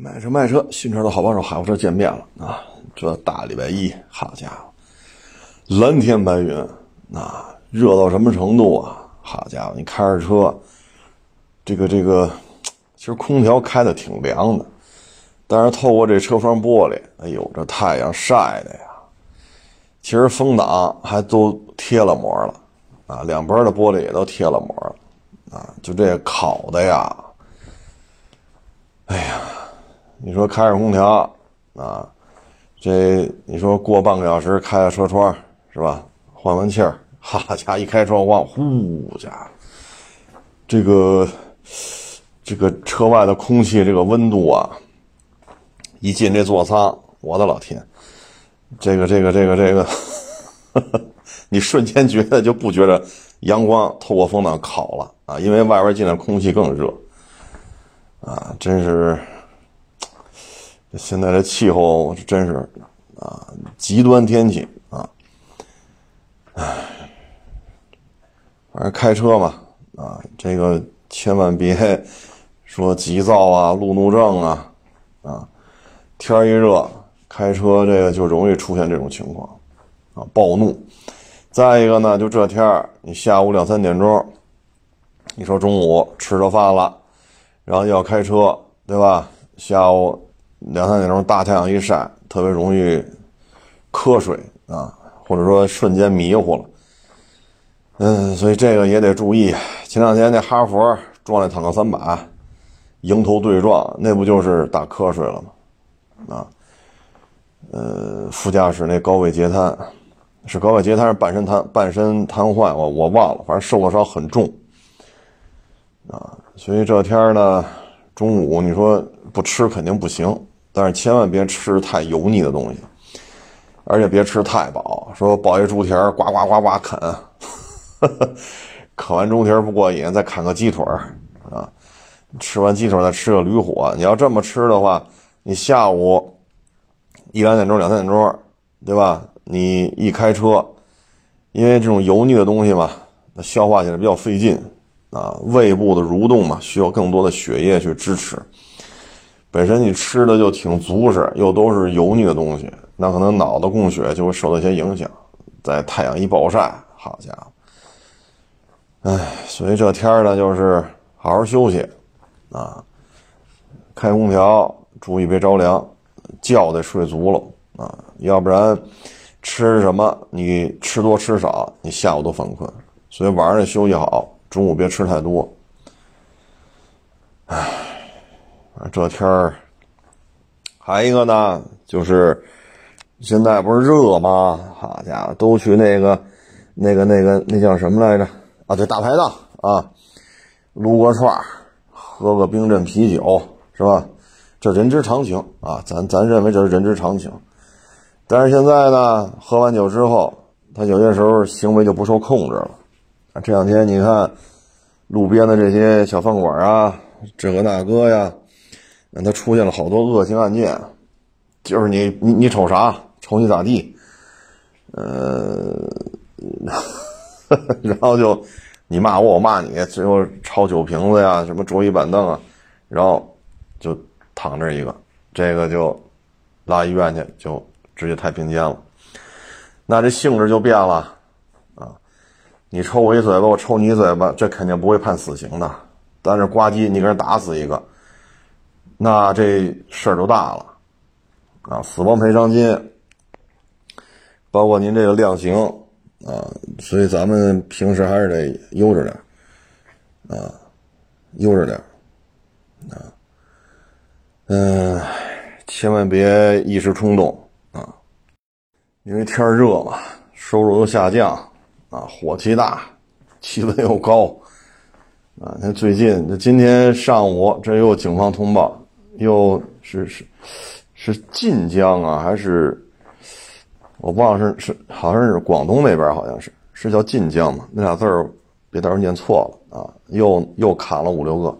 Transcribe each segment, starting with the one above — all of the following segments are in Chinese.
买车卖车，新车的好帮手，海沃车见面了啊！这大礼拜一，好家伙，蓝天白云，啊，热到什么程度啊？好家伙，你开着车，这个这个，其实空调开的挺凉的，但是透过这车窗玻璃，哎呦，这太阳晒的呀！其实风挡还都贴了膜了，啊，两边的玻璃也都贴了膜了，啊，就这烤的呀，哎呀！你说开着空调啊，这你说过半个小时开个车窗是吧？换换气儿，哈家一开窗户，呼家伙，这个这个车外的空气这个温度啊，一进这座舱，我的老天，这个这个这个这个，你瞬间觉得就不觉得阳光透过风挡烤了啊，因为外边进来空气更热啊，真是。现在这气候真是啊，极端天气啊，唉，反正开车嘛啊，这个千万别说急躁啊、路怒症啊啊，天一热开车这个就容易出现这种情况啊，暴怒。再一个呢，就这天儿，你下午两三点钟，你说中午吃着饭了，然后要开车，对吧？下午。两三点钟大太阳一晒，特别容易瞌睡啊，或者说瞬间迷糊了。嗯，所以这个也得注意。前两天那哈佛撞那坦克三百，迎头对撞，那不就是打瞌睡了吗？啊，呃，副驾驶那高位截瘫，是高位截瘫是半身瘫半身瘫痪，我我忘了，反正受了伤很重。啊，所以这天呢，中午你说不吃肯定不行。但是千万别吃太油腻的东西，而且别吃太饱。说包一猪蹄儿，呱呱呱呱啃，啃完猪蹄儿不过瘾，再啃个鸡腿儿啊！吃完鸡腿儿再吃个驴火。你要这么吃的话，你下午一两点钟、两三点钟，对吧？你一开车，因为这种油腻的东西嘛，它消化起来比较费劲啊，胃部的蠕动嘛，需要更多的血液去支持。本身你吃的就挺足实，又都是油腻的东西，那可能脑的供血就会受到一些影响。在太阳一暴晒，好家伙，哎，所以这天儿呢，就是好好休息啊，开空调，注意别着凉，觉得睡足了啊，要不然吃什么你吃多吃少，你下午都犯困。所以晚上得休息好，中午别吃太多。唉。这天儿，还一个呢，就是现在不是热吗？好家伙，都去那个、那个、那个，那叫什么来着？啊，对，大排档啊，撸个串儿，喝个冰镇啤酒，是吧？这人之常情啊，咱咱认为这是人之常情。但是现在呢，喝完酒之后，他有些时候行为就不受控制了。啊，这两天你看路边的这些小饭馆啊，这个那个呀。那他出现了好多恶性案件，就是你你你瞅啥，瞅你咋地，呃，然后就你骂我，我骂你，最后抄酒瓶子呀，什么桌椅板凳啊，然后就躺这一个，这个就拉医院去，就直接太平间了。那这性质就变了！你抽我一嘴巴，我抽你一嘴巴，这肯定不会判死刑的，但是呱唧，你给人打死一个。那这事儿就大了，啊，死亡赔偿金，包括您这个量刑，啊，所以咱们平时还是得悠着点，啊，悠着点，啊，嗯，千万别一时冲动，啊，因为天热嘛，收入又下降，啊，火气大，气温又高，啊，那最近这今天上午这又警方通报。又是是是晋江啊，还是我忘了是是好像是广东那边，好像是是叫晋江嘛？那俩字儿别到时候念错了啊！又又砍了五六个，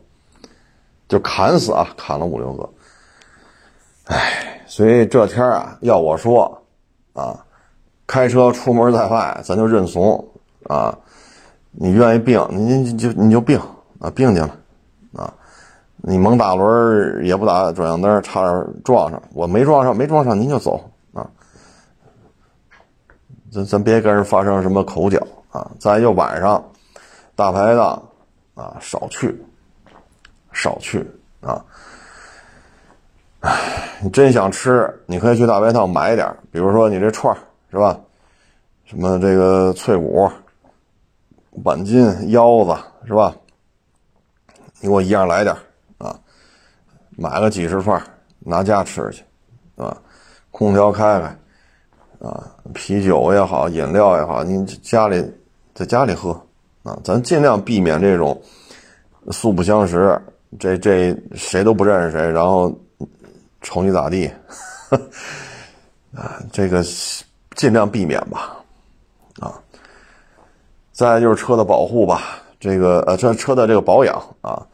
就砍死啊，砍了五六个。哎，所以这天啊，要我说啊，开车出门在外，咱就认怂啊！你愿意病，你你就你就病啊，病去了啊！你猛打轮也不打转向灯，差点撞上，我没撞上，没撞上您就走啊，咱咱别跟人发生什么口角啊。再就晚上大排档啊，少去，少去啊。哎，你真想吃，你可以去大排档买点比如说你这串是吧？什么这个脆骨、板筋、腰子是吧？你给我一样来点啊，买个几十串拿家吃去，啊，空调开开，啊，啤酒也好，饮料也好，你家里在家里喝啊，咱尽量避免这种素不相识，这这谁都不认识谁，然后。瞅你咋地，啊，这个尽量避免吧，啊，再就是车的保护吧，这个呃，这车的这个保养啊，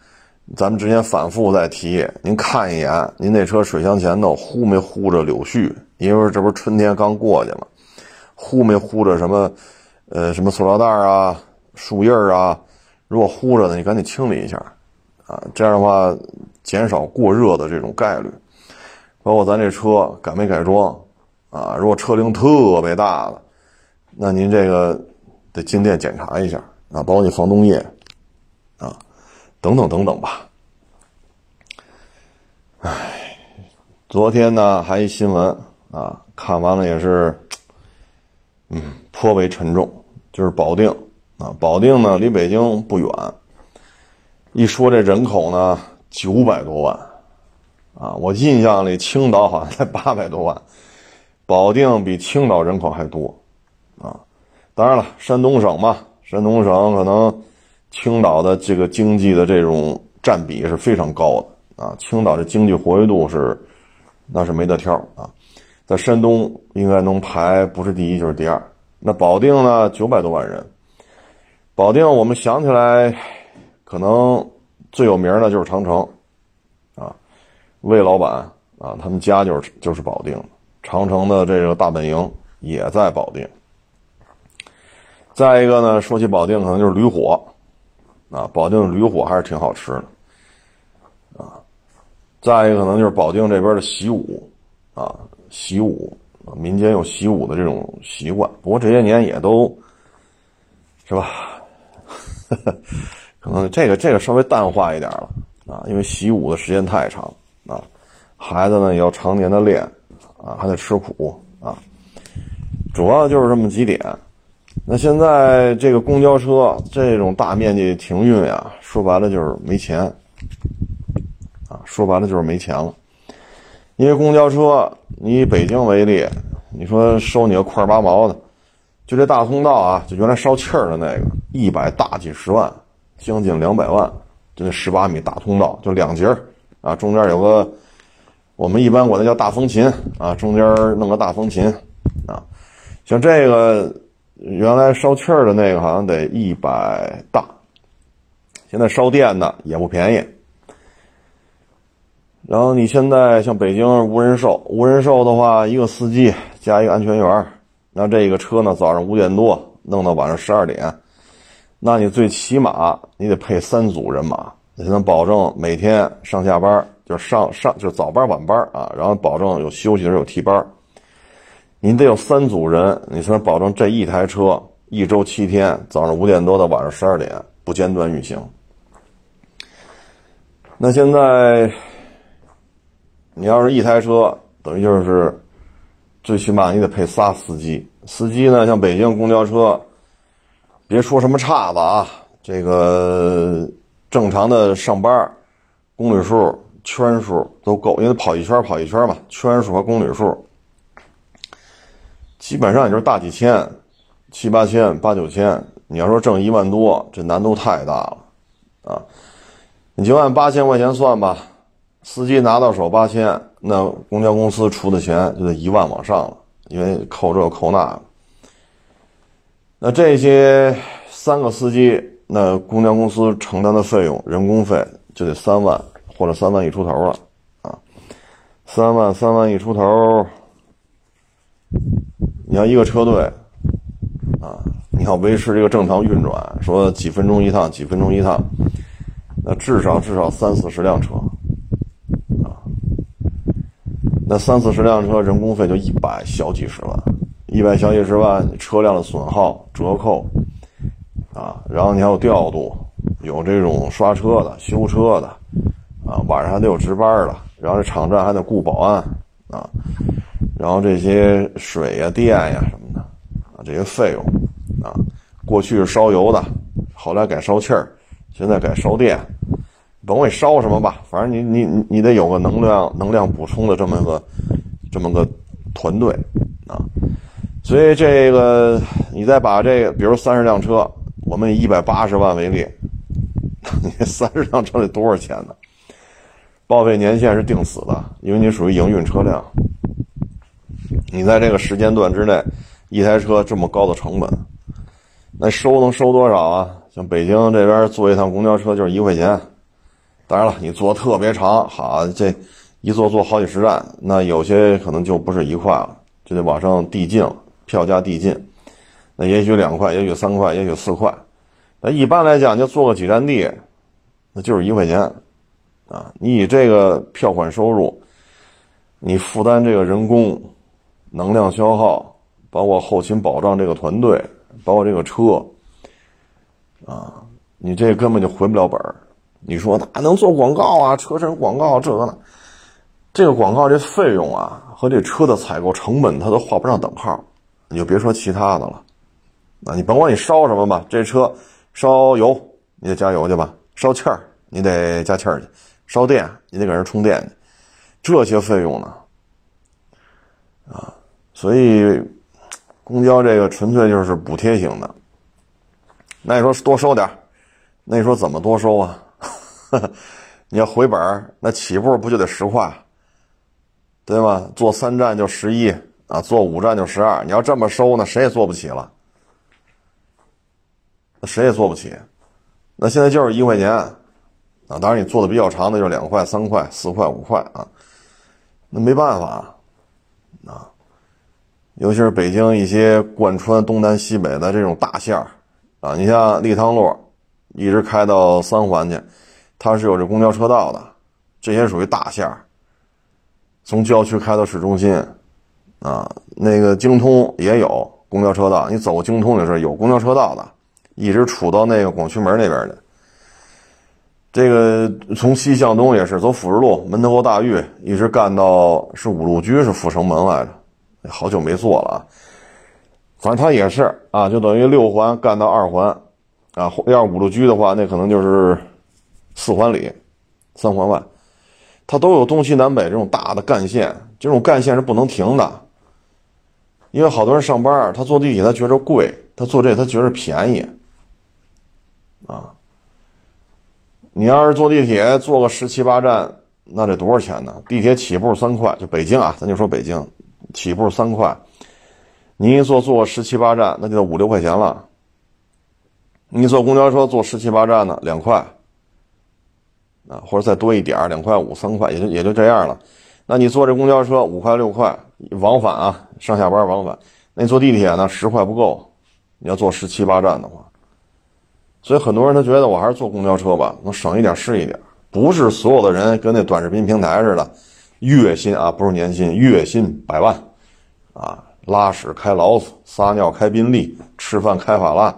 咱们之前反复在提，您看一眼，您那车水箱前头糊没糊着柳絮？因为这不是春天刚过去嘛，糊没糊着什么，呃，什么塑料袋啊、树叶啊？如果糊着的，你赶紧清理一下，啊，这样的话减少过热的这种概率。包括咱这车改没改装，啊，如果车龄特别大了，那您这个得进店检查一下啊，包括你防冻液，啊，等等等等吧。唉，昨天呢还一新闻啊，看完了也是，嗯，颇为沉重，就是保定啊，保定呢离北京不远，一说这人口呢九百多万。啊，我印象里青岛好像才八百多万，保定比青岛人口还多，啊，当然了，山东省嘛，山东省可能青岛的这个经济的这种占比是非常高的啊，青岛的经济活跃度是那是没得挑啊，在山东应该能排不是第一就是第二，那保定呢九百多万人，保定我们想起来可能最有名的就是长城。啊魏老板啊，他们家就是就是保定，长城的这个大本营也在保定。再一个呢，说起保定，可能就是驴火，啊，保定的驴火还是挺好吃的，啊。再一个可能就是保定这边的习武，啊，习武，民间有习武的这种习惯，不过这些年也都，是吧？可能这个这个稍微淡化一点了，啊，因为习武的时间太长。啊，孩子呢也要常年的练，啊，还得吃苦啊，主要就是这么几点。那现在这个公交车这种大面积停运呀，说白了就是没钱，啊，说白了就是没钱了。因为公交车，你以北京为例，你说收你个块八毛的，就这大通道啊，就原来烧气儿的那个，一百大几十万，将近两百万，就那十八米大通道，就两节儿。啊，中间有个，我们一般管它叫大风琴啊，中间弄个大风琴，啊，像这个原来烧气儿的那个好像得一百大，现在烧电的也不便宜。然后你现在像北京无人售，无人售的话，一个司机加一个安全员，那这个车呢，早上五点多弄到晚上十二点，那你最起码你得配三组人马。才能保证每天上下班就是上上就是早班晚班啊，然后保证有休息的时候有替班。您得有三组人，你才能保证这一台车一周七天早上五点多到晚上十二点不间断运行。那现在你要是一台车，等于就是最起码你得配仨司机。司机呢，像北京公交车，别说什么岔子啊，这个。正常的上班，公里数、圈数都够，因为跑一圈跑一圈嘛，圈数和公里数，基本上也就是大几千，七八千、八九千。你要说挣一万多，这难度太大了，啊！你就按八千块钱算吧，司机拿到手八千，那公交公司出的钱就得一万往上了，因为扣这扣那。那这些三个司机。那公交公司承担的费用，人工费就得三万或者三万一出头了，啊，三万三万一出头，你要一个车队，啊，你要维持这个正常运转，说几分钟一趟，几分钟一趟，那至少至少三四十辆车，啊，那三四十辆车人工费就一百小几十万，一百小几十万，车辆的损耗折扣，啊，然后你还有调度，有这种刷车的、修车的，晚上还得有值班的，然后这场站还得雇保安，啊，然后这些水呀、电呀什么的，啊，这些费用，啊，过去是烧油的，后来改烧气儿。现在改烧电，甭管烧什么吧，反正你你你得有个能量能量补充的这么个这么个团队啊。所以这个你再把这个，比如三十辆车，我们以一百八十万为例，你三十辆车得多少钱呢？报废年限是定死的，因为你属于营运车辆。你在这个时间段之内，一台车这么高的成本，那收能收多少啊？像北京这边坐一趟公交车就是一块钱，当然了，你坐特别长，好，这一坐坐好几十站，那有些可能就不是一块了，就得往上递进了，票价递进，那也许两块，也许三块，也许四块，那一般来讲就坐个几站地，那就是一块钱，啊，你以这个票款收入，你负担这个人工、能量消耗，包括后勤保障这个团队，包括这个车。啊，你这根本就回不了本儿。你说哪能做广告啊？车身广告这个呢？这个广告这费用啊，和这车的采购成本，它都画不上等号。你就别说其他的了。啊，你甭管你烧什么吧，这车烧油你得加油去吧，烧气儿你得加气儿去，烧电你得给人充电去，这些费用呢？啊，所以公交这个纯粹就是补贴型的。那你说多收点那你说怎么多收啊？你要回本那起步不就得十块，对吧？坐三站就十一啊，坐五站就十二。你要这么收呢，谁也坐不起了，那谁也坐不起。那现在就是一块钱当然你坐的比较长的就是两块、三块、四块、五块啊，那没办法啊。尤其是北京一些贯穿东南西北的这种大线儿。啊，你像立汤路，一直开到三环去，它是有这公交车道的，这些属于大线儿。从郊区开到市中心，啊，那个京通也有公交车道，你走京通的时候有公交车道的，一直杵到那个广渠门那边的。这个从西向东也是走辅仁路门头沟大峪，一直干到是五路居是阜成门来着，好久没坐了啊。反正它也是啊，就等于六环干到二环，啊，要是五路居的话，那可能就是四环里、三环外，它都有东西南北这种大的干线，这种干线是不能停的，因为好多人上班，他坐地铁他觉着贵，他坐这他觉着便宜，啊，你要是坐地铁坐个十七八站，那得多少钱呢？地铁起步三块，就北京啊，咱就说北京，起步三块。你一坐坐十七八站，那就得五六块钱了。你坐公交车坐十七八站呢，两块，啊，或者再多一点两块五、三块，也就也就这样了。那你坐这公交车五块六块往返啊，上下班往返。那你坐地铁呢，十块不够，你要坐十七八站的话。所以很多人他觉得我还是坐公交车吧，能省一点是一点。不是所有的人跟那短视频平台似的，月薪啊不是年薪，月薪百万，啊。拉屎开劳斯，撒尿开宾利，吃饭开法拉，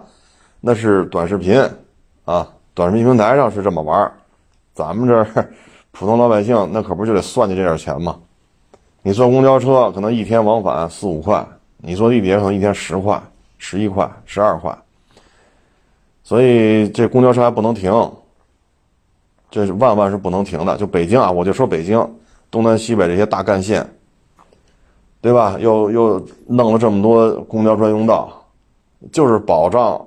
那是短视频，啊，短视频平台上是这么玩咱们这普通老百姓那可不就得算计这点钱吗？你坐公交车可能一天往返四五块，你坐地铁可能一天十块、十一块、十二块，所以这公交车还不能停，这是万万是不能停的。就北京啊，我就说北京东南西北这些大干线。对吧？又又弄了这么多公交专用道，就是保障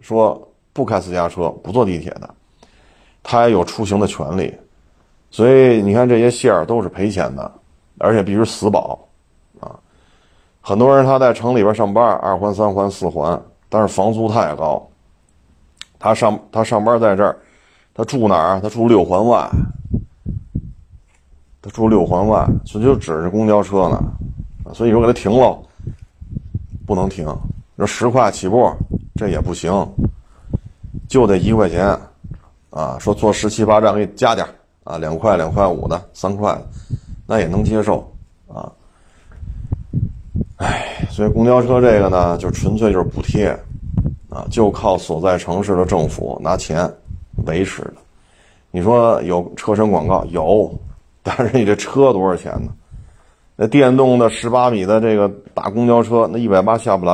说不开私家车、不坐地铁的，他也有出行的权利。所以你看这些线儿都是赔钱的，而且必须死保啊！很多人他在城里边上班，二环、三环、四环，但是房租太高。他上他上班在这儿，他住哪儿？他住六环外，他住六环外，所以就指着公交车呢。所以说给他停了，不能停。说十块起步，这也不行，就得一块钱，啊，说坐十七八站给你加点啊，两块两块五的，三块，那也能接受啊。哎，所以公交车这个呢，就纯粹就是补贴啊，就靠所在城市的政府拿钱维持的。你说有车身广告有，但是你这车多少钱呢？那电动的十八米的这个大公交车，那一百八下不来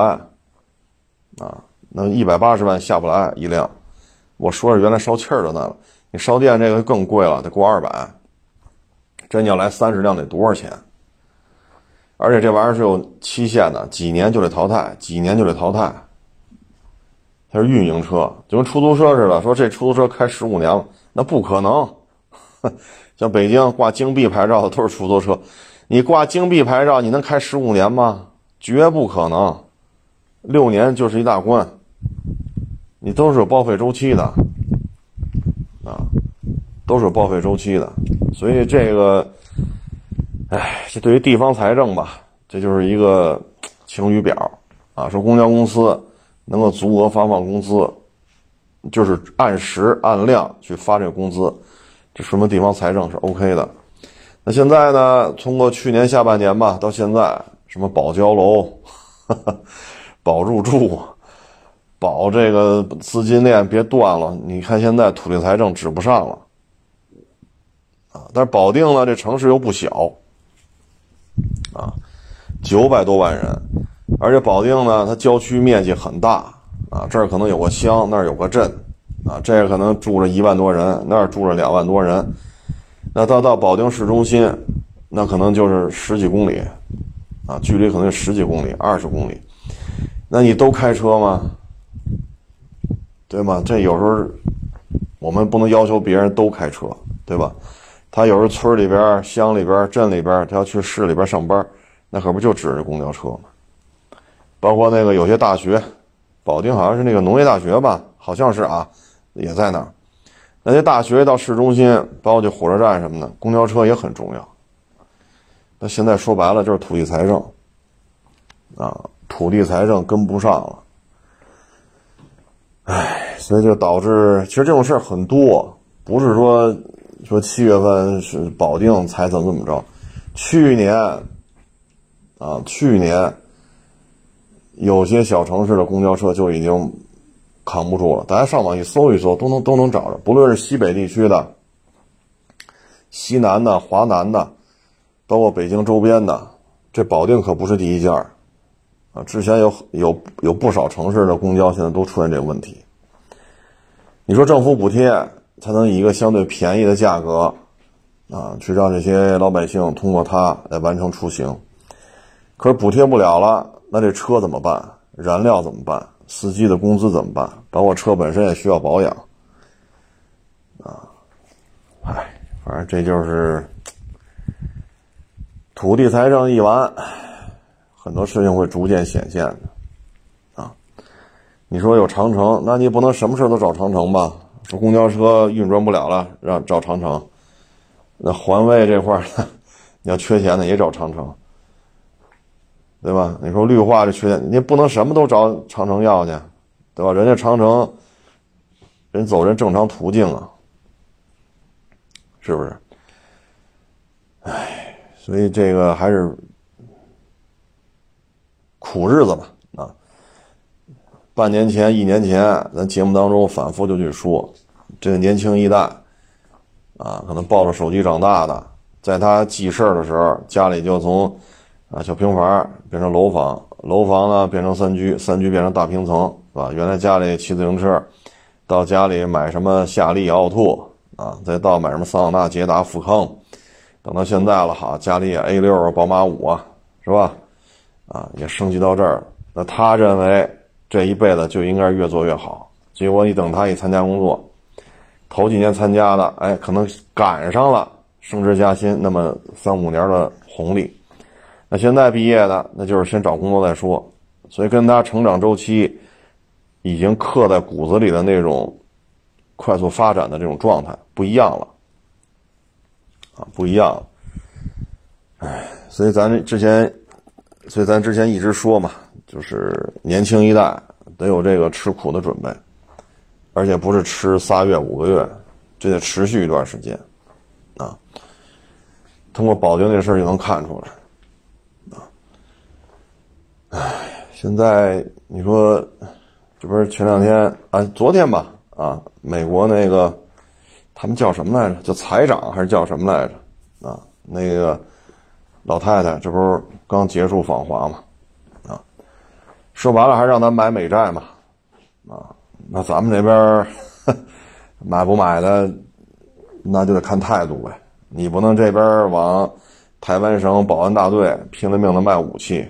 啊，那一百八十万下不来一辆。我说是原来烧气儿的那个，你烧电这个更贵了，得过二百。真要来三十辆得多少钱？而且这玩意儿是有期限的，几年就得淘汰，几年就得淘汰。它是运营车，就跟出租车似的，说这出租车开十五年了。那不可能，像北京挂京 B 牌照的都是出租车，你挂京 B 牌照，你能开十五年吗？绝不可能，六年就是一大关。你都是有报废周期的，啊，都是有报废周期的，所以这个，哎，这对于地方财政吧，这就是一个 晴雨表啊，说公交公司能够足额发放工资。就是按时按量去发这个工资，这说明地方财政是 OK 的。那现在呢？通过去年下半年吧，到现在，什么保交楼、保入住、保这个资金链别断了，你看现在土地财政指不上了啊。但是保定呢，这城市又不小啊，九百多万人，而且保定呢，它郊区面积很大。啊，这儿可能有个乡，那儿有个镇，啊，这儿可能住着一万多人，那儿住着两万多人，那到到保定市中心，那可能就是十几公里，啊，距离可能有十几公里、二十公里，那你都开车吗？对吗？这有时候我们不能要求别人都开车，对吧？他有时候村里边、乡里边、镇里边，他要去市里边上班，那可不就指着公交车吗？包括那个有些大学。保定好像是那个农业大学吧，好像是啊，也在那儿。那些大学到市中心，包括这火车站什么的，公交车也很重要。那现在说白了就是土地财政啊，土地财政跟不上了。唉，所以就导致其实这种事儿很多，不是说说七月份是保定才怎么怎么着，去年啊，去年。有些小城市的公交车就已经扛不住了，大家上网一搜一搜，都能都能找着。不论是西北地区的、西南的、华南的，包括北京周边的，这保定可不是第一家啊！之前有有有不少城市的公交现在都出现这个问题。你说政府补贴才能以一个相对便宜的价格啊，去让这些老百姓通过它来完成出行，可是补贴不了了。那这车怎么办？燃料怎么办？司机的工资怎么办？包括车本身也需要保养，啊，唉，反正这就是土地财政一完，很多事情会逐渐显现的，啊，你说有长城，那你不能什么事都找长城吧？说公交车运转不了了，让找长城，那环卫这块儿，你要缺钱呢，也找长城。对吧？你说绿化这缺点，你不能什么都找长城要去，对吧？人家长城，人走人正常途径啊，是不是？唉，所以这个还是苦日子吧啊！半年前、一年前，咱节目当中反复就去说，这个年轻一代啊，可能抱着手机长大的，在他记事儿的时候，家里就从。啊，小平房变成楼房，楼房呢变成三居，三居变成大平层，是吧？原来家里骑自行车，到家里买什么夏利、奥拓啊，再到买什么桑塔纳、捷达、富康，等到现在了哈，家里也 A 六、宝马五啊，是吧？啊，也升级到这儿。那他认为这一辈子就应该越做越好，结果你等他一参加工作，头几年参加的，哎，可能赶上了升职加薪那么三五年的红利。现在毕业的，那就是先找工作再说，所以跟他成长周期已经刻在骨子里的那种快速发展的这种状态不一样了，啊，不一样了。哎，所以咱之前，所以咱之前一直说嘛，就是年轻一代得有这个吃苦的准备，而且不是吃仨月五个月这得持续一段时间，啊，通过保定那事儿就能看出来，唉，现在你说，这不是前两天啊，昨天吧，啊，美国那个他们叫什么来着？叫财长还是叫什么来着？啊，那个老太太，这不是刚结束访华嘛？啊，说白了还是让咱买美债嘛？啊，那咱们这边买不买的，那就得看态度呗。你不能这边往台湾省保安大队拼了命的卖武器，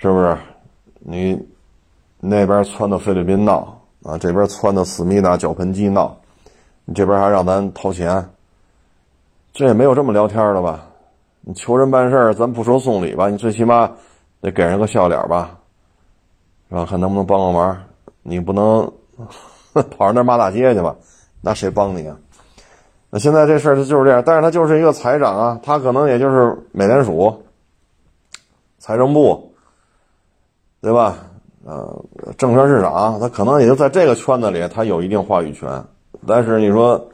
是不是？你那边窜到菲律宾闹啊，这边窜到思密达脚盆机闹，你这边还让咱掏钱，这也没有这么聊天的吧？你求人办事咱不说送礼吧，你最起码得给人个笑脸吧，是吧？看能不能帮个忙。你不能 跑上那骂大街去吧？那谁帮你啊？那现在这事儿他就是这样，但是他就是一个财长啊，他可能也就是美联储、财政部，对吧？呃，证券市场，他可能也就在这个圈子里，他有一定话语权。但是你说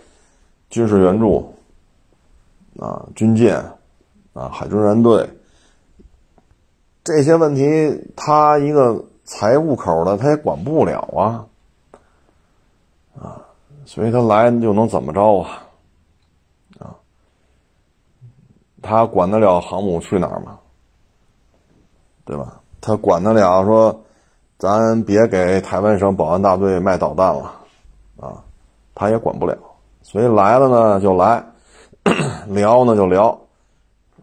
军事援助啊、军舰啊、海军舰队这些问题，他一个。财务口的他也管不了啊，啊，所以他来又能怎么着啊？啊，他管得了航母去哪儿吗？对吧？他管得了说，咱别给台湾省保安大队卖导弹了，啊，他也管不了。所以来了呢就来，聊呢就聊，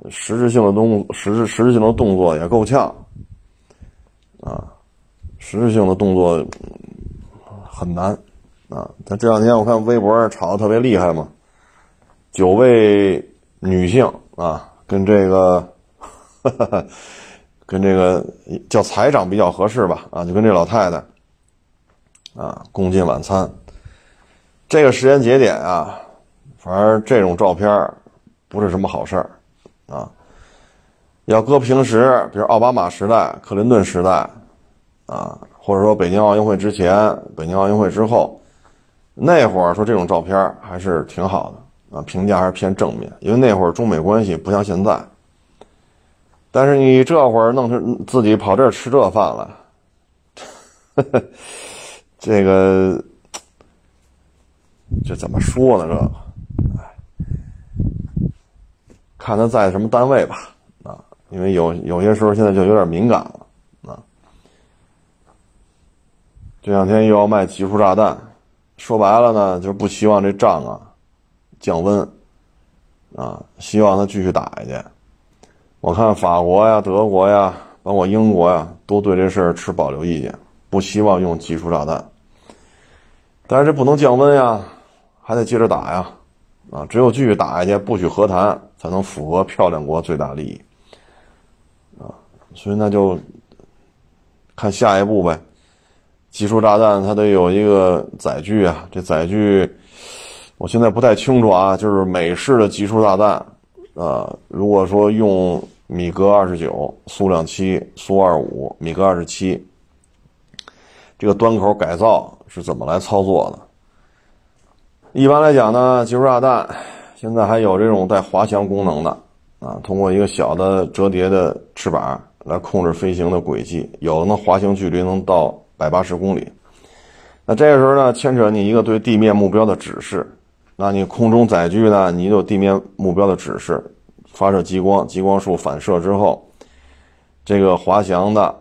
实质性的动实质实质性的动作也够呛，啊。实质性的动作很难啊！但这两天我看微博吵得特别厉害嘛，九位女性啊，跟这个跟这个叫财长比较合适吧啊，就跟这老太太啊共进晚餐。这个时间节点啊，反正这种照片不是什么好事儿啊。要搁平时，比如奥巴马时代、克林顿时代。啊，或者说北京奥运会之前、北京奥运会之后，那会儿说这种照片还是挺好的啊，评价还是偏正面，因为那会儿中美关系不像现在。但是你这会儿弄成自己跑这儿吃这饭了，这个这怎么说呢？这个，看他在什么单位吧，啊，因为有有些时候现在就有点敏感了。啊这两天又要卖集束炸弹，说白了呢，就是不希望这仗啊降温啊，希望他继续打下去。我看法国呀、德国呀，包括英国呀，都对这事儿持保留意见，不希望用集束炸弹。但是这不能降温呀，还得接着打呀，啊，只有继续打下去，不许和谈，才能符合漂亮国最大利益啊。所以那就看下一步呗。集束炸弹它得有一个载具啊，这载具我现在不太清楚啊。就是美式的集束炸弹，啊，如果说用米格二十九、苏两七、苏二五、米格二十七，这个端口改造是怎么来操作的？一般来讲呢，技术炸弹现在还有这种带滑翔功能的啊，通过一个小的折叠的翅膀来控制飞行的轨迹，有的呢滑行距离能到。百八十公里，那这个时候呢，牵扯你一个对地面目标的指示。那你空中载具呢，你有地面目标的指示，发射激光，激光束反射之后，这个滑翔的，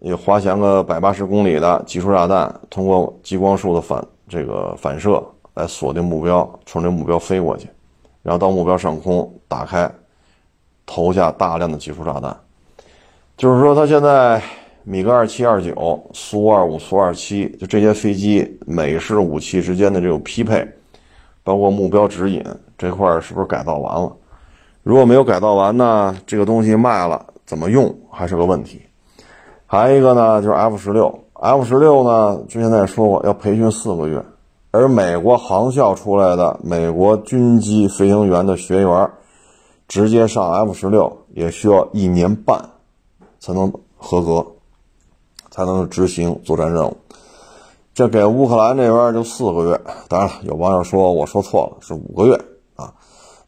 也滑翔个百八十公里的集束炸弹，通过激光束的反这个反射来锁定目标，冲这目标飞过去，然后到目标上空打开，投下大量的集束炸弹。就是说，他现在。米格二七二九、苏二五、苏二七，就这些飞机美式武器之间的这种匹配，包括目标指引这块是不是改造完了？如果没有改造完呢？这个东西卖了怎么用还是个问题。还有一个呢，就是 F 十六，F 十六呢，之前也说过要培训四个月，而美国航校出来的美国军机飞行员的学员，直接上 F 十六也需要一年半才能合格。才能执行作战任务，这给乌克兰这边就四个月。当然了，有网友说我说错了，是五个月啊。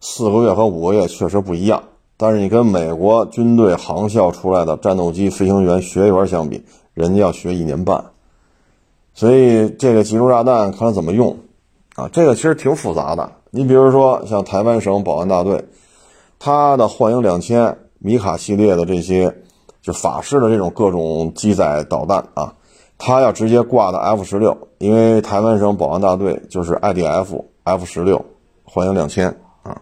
四个月和五个月确实不一样，但是你跟美国军队航校出来的战斗机飞行员学员相比，人家要学一年半。所以这个集中炸弹看怎么用啊？这个其实挺复杂的。你比如说像台湾省保安大队，它的幻影两千、米卡系列的这些就法式的这种各种机载导弹啊，他要直接挂的 F 十六，因为台湾省保安大队就是 IDF F 十六欢迎两千啊。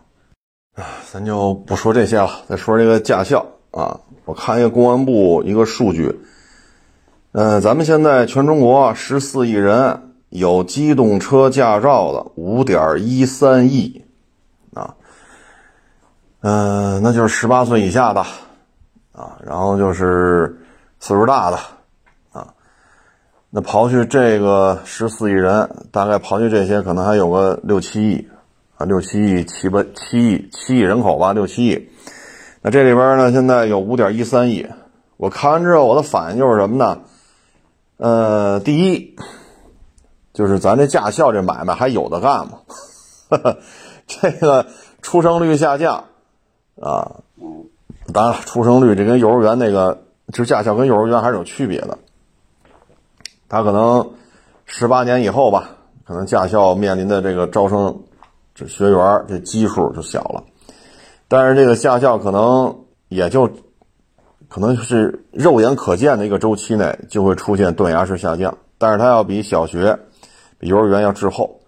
咱就不说这些了，再说这个驾校啊。我看一个公安部一个数据，嗯，咱们现在全中国十四亿人。有机动车驾照的五点一三亿，啊，嗯，那就是十八岁以下的，啊，然后就是岁数大的，那刨去这个十四亿人，大概刨去这些，可能还有个六七亿，啊，六七亿七八七亿七亿人口吧，六七亿。那这里边呢，现在有五点一三亿。我看完之后，我的反应就是什么呢？呃，第一。就是咱这驾校这买卖还有的干吗？这个出生率下降啊，当然了，出生率这跟幼儿园那个，就是驾校跟幼儿园还是有区别的。他可能十八年以后吧，可能驾校面临的这个招生这学员这基数就小了，但是这个驾校可能也就可能是肉眼可见的一个周期内就会出现断崖式下降，但是它要比小学。比幼儿园要滞后，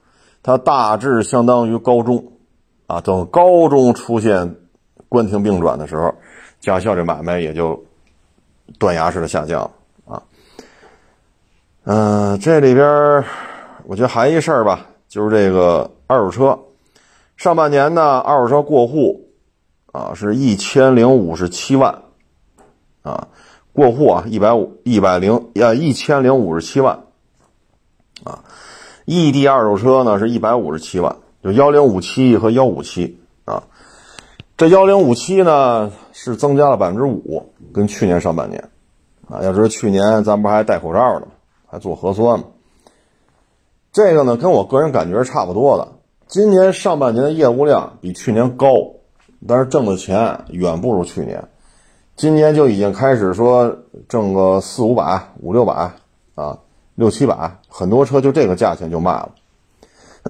它大致相当于高中，啊，等高中出现关停并转的时候，驾校这买卖也就断崖式的下降。嗯，这里边我觉得还一事儿吧，就是这个二手车，上半年呢，二手车过户啊是一千零五十七万，啊，过户啊一百五一百零呀一千零五十七万，啊。异地二手车呢是一百五十七万，就幺零五七和幺五七啊，这幺零五七呢是增加了百分之五，跟去年上半年啊，要知道去年咱不还戴口罩呢吗，还做核酸吗？这个呢跟我个人感觉是差不多的。今年上半年的业务量比去年高，但是挣的钱远不如去年。今年就已经开始说挣个四五百、五六百啊。六七百，很多车就这个价钱就卖了。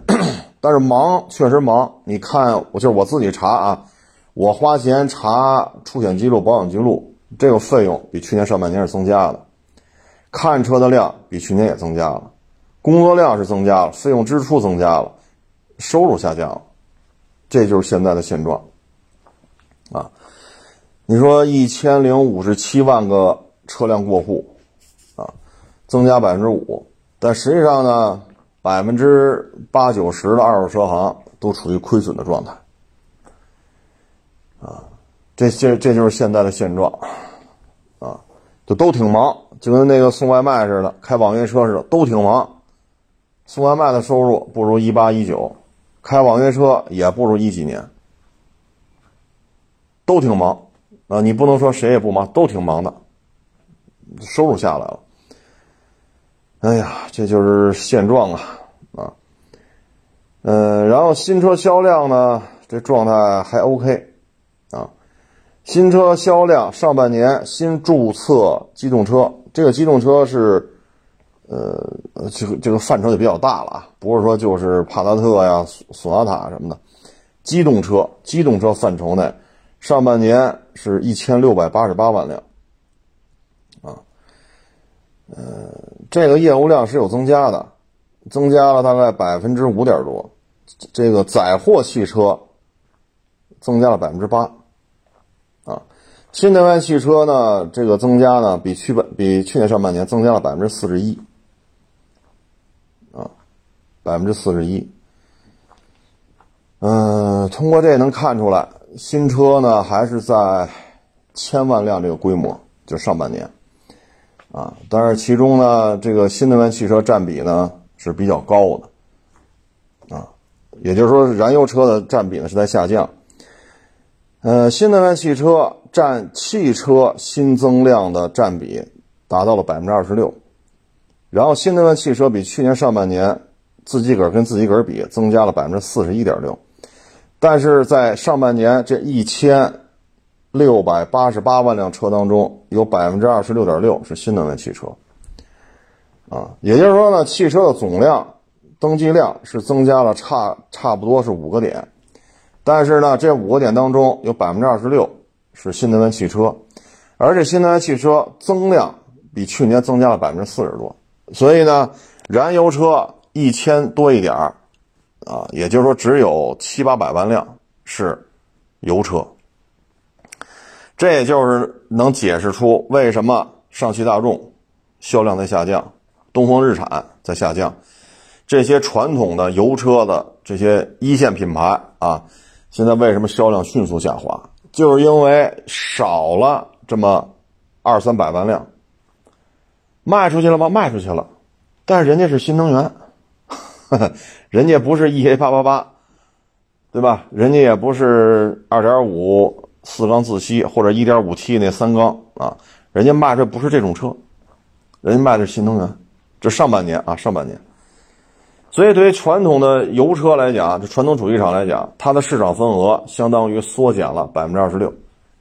但是忙确实忙，你看，我就是我自己查啊，我花钱查出险记录、保养记录，这个费用比去年上半年是增加的。看车的量比去年也增加了，工作量是增加了，费用支出增加了，收入下降了，这就是现在的现状啊。你说一千零五十七万个车辆过户。啊增加百分之五，但实际上呢，百分之八九十的二手车行都处于亏损的状态，啊，这这这就是现在的现状，啊，就都挺忙，就跟那个送外卖似的，开网约车似的，都挺忙。送外卖的收入不如一八一九，开网约车也不如一几年，都挺忙，啊，你不能说谁也不忙，都挺忙的，收入下来了。哎呀，这就是现状啊啊，嗯，然后新车销量呢，这状态还 OK 啊。新车销量上半年新注册机动车，这个机动车是，呃，这个这个范畴就比较大了啊，不是说就是帕萨特呀、索索纳塔什么的，机动车机动车范畴内，上半年是一千六百八十八万辆。啊呃，这个业务量是有增加的，增加了大概百分之五点多。这个载货汽车增加了百分之八，啊，新能源汽车呢，这个增加呢比去本比去年上半年增加了百分之四十一，啊，百分之四十一。嗯，通过这能看出来，新车呢还是在千万辆这个规模，就上半年。啊，但是其中呢，这个新能源汽车占比呢是比较高的，啊，也就是说，燃油车的占比呢是在下降。呃，新能源汽车占汽车新增量的占比达到了百分之二十六，然后新能源汽车比去年上半年自己个儿跟自己个儿比增加了百分之四十一点六，但是在上半年这一千六百八十八万辆车当中，有百分之二十六点六是新能源汽车，啊，也就是说呢，汽车的总量登记量是增加了差差不多是五个点，但是呢，这五个点当中有百分之二十六是新能源汽车，而这新能源汽车增量比去年增加了百分之四十多。所以呢，燃油车一千多一点儿，啊，也就是说只有七八百万辆是油车。这也就是能解释出为什么上汽大众销量在下降，东风日产在下降，这些传统的油车的这些一线品牌啊，现在为什么销量迅速下滑？就是因为少了这么二三百万辆。卖出去了吗？卖出去了，但是人家是新能源，人家不是 EA 八八八，对吧？人家也不是二点五四缸自吸或者一点五 T 那三缸啊，人家卖的不是这种车，人家卖的是新能源。这上半年啊，上半年，所以对于传统的油车来讲，就传统主机厂来讲，它的市场份额相当于缩减了百分之二十六，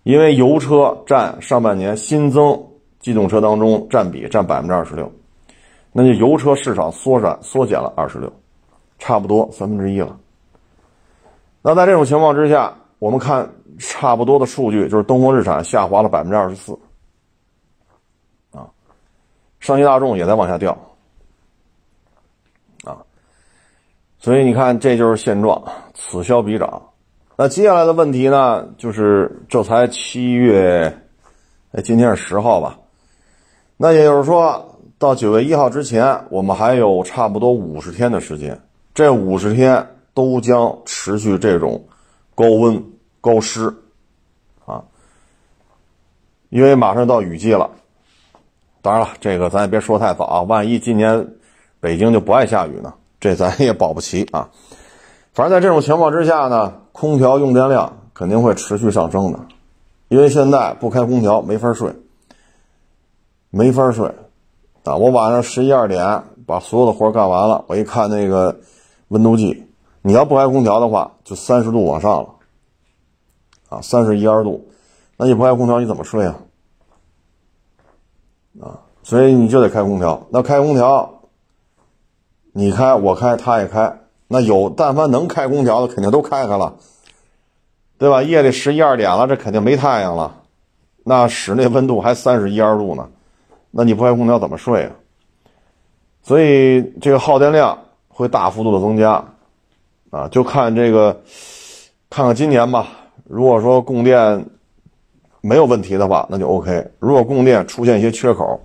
因为油车占上半年新增。机动车当中占比占百分之二十六，那就油车市场缩减缩减了二十六，差不多三分之一了。那在这种情况之下，我们看差不多的数据，就是东风日产下滑了百分之二十四，啊，上汽大众也在往下掉，啊，所以你看这就是现状，此消彼长。那接下来的问题呢，就是这才七月，哎，今天是十号吧？那也就是说，到九月一号之前，我们还有差不多五十天的时间。这五十天都将持续这种高温、高湿啊，因为马上到雨季了。当然了，这个咱也别说太早啊，万一今年北京就不爱下雨呢，这咱也保不齐啊。反正在这种情况之下呢，空调用电量肯定会持续上升的，因为现在不开空调没法睡。没法睡，啊！我晚上十一二点把所有的活干完了，我一看那个温度计，你要不开空调的话，就三十度往上了，啊，三十一二度，那你不开空调你怎么睡啊？啊，所以你就得开空调。那开空调，你开我开他也开，那有但凡能开空调的肯定都开开了，对吧？夜里十一二点了，这肯定没太阳了，那室内温度还三十一二度呢。那你不开空调怎么睡啊？所以这个耗电量会大幅度的增加，啊，就看这个，看看今年吧。如果说供电没有问题的话，那就 OK。如果供电出现一些缺口，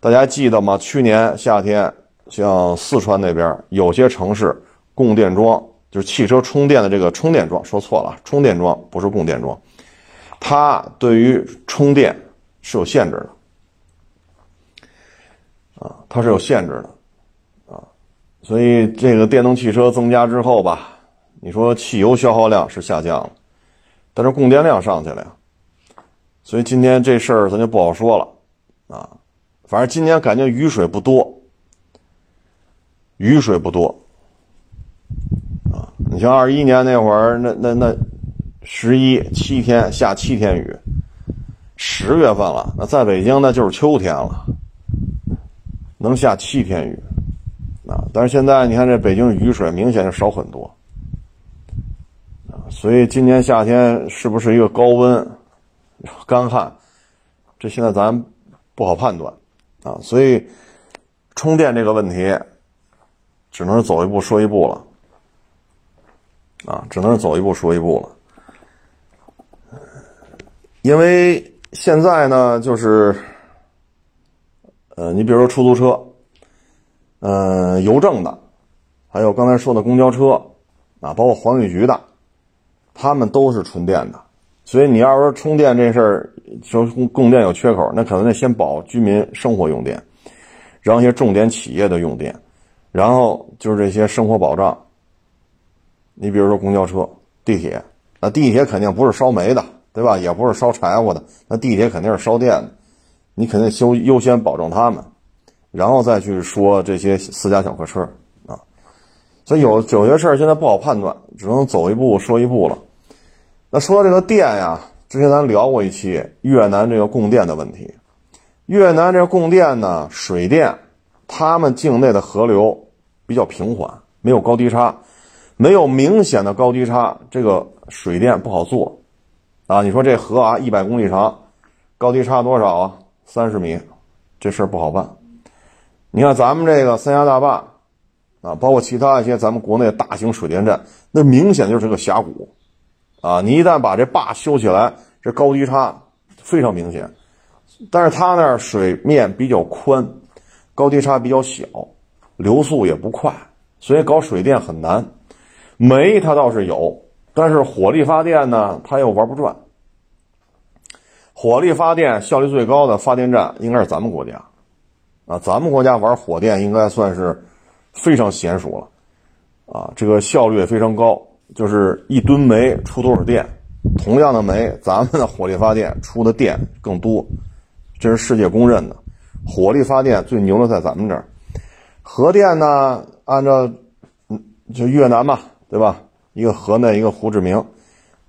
大家记得吗？去年夏天，像四川那边有些城市供电桩，就是汽车充电的这个充电桩，说错了，充电桩不是供电桩，它对于充电是有限制的。啊，它是有限制的，啊，所以这个电动汽车增加之后吧，你说汽油消耗量是下降了，但是供电量上去了呀，所以今天这事儿咱就不好说了，啊，反正今年感觉雨水不多，雨水不多，啊，你像二一年那会儿，那那那十一七天下七天雨，十月份了，那在北京那就是秋天了。能下七天雨，啊！但是现在你看这北京雨水明显就少很多，啊！所以今年夏天是不是一个高温、干旱？这现在咱不好判断，啊！所以充电这个问题，只能是走一步说一步了，啊！只能是走一步说一步了，因为现在呢，就是。呃，你比如说出租车，嗯，邮政的，还有刚才说的公交车，啊，包括环卫局的，他们都是纯电的。所以你要说充电这事儿，说供电有缺口，那可能得先保居民生活用电，然后一些重点企业的用电，然后就是这些生活保障。你比如说公交车、地铁，那地铁肯定不是烧煤的，对吧？也不是烧柴火的，那地铁肯定是烧电的。你肯定优优先保证他们，然后再去说这些私家小客车啊。所以有有些事儿现在不好判断，只能走一步说一步了。那说到这个电呀，之前咱聊过一期越南这个供电的问题。越南这供电呢，水电，他们境内的河流比较平缓，没有高低差，没有明显的高低差，这个水电不好做啊。你说这河啊，一百公里长，高低差多少啊？三十米，这事儿不好办。你看咱们这个三峡大坝啊，包括其他一些咱们国内大型水电站，那明显就是个峡谷啊。你一旦把这坝修起来，这高低差非常明显。但是它那儿水面比较宽，高低差比较小，流速也不快，所以搞水电很难。煤它倒是有，但是火力发电呢，它又玩不转。火力发电效率最高的发电站应该是咱们国家，啊，咱们国家玩火电应该算是非常娴熟了，啊，这个效率也非常高，就是一吨煤出多少电，同样的煤，咱们的火力发电出的电更多。这是世界公认的，火力发电最牛的在咱们这儿。核电呢，按照嗯，就越南嘛，对吧？一个河内，一个胡志明，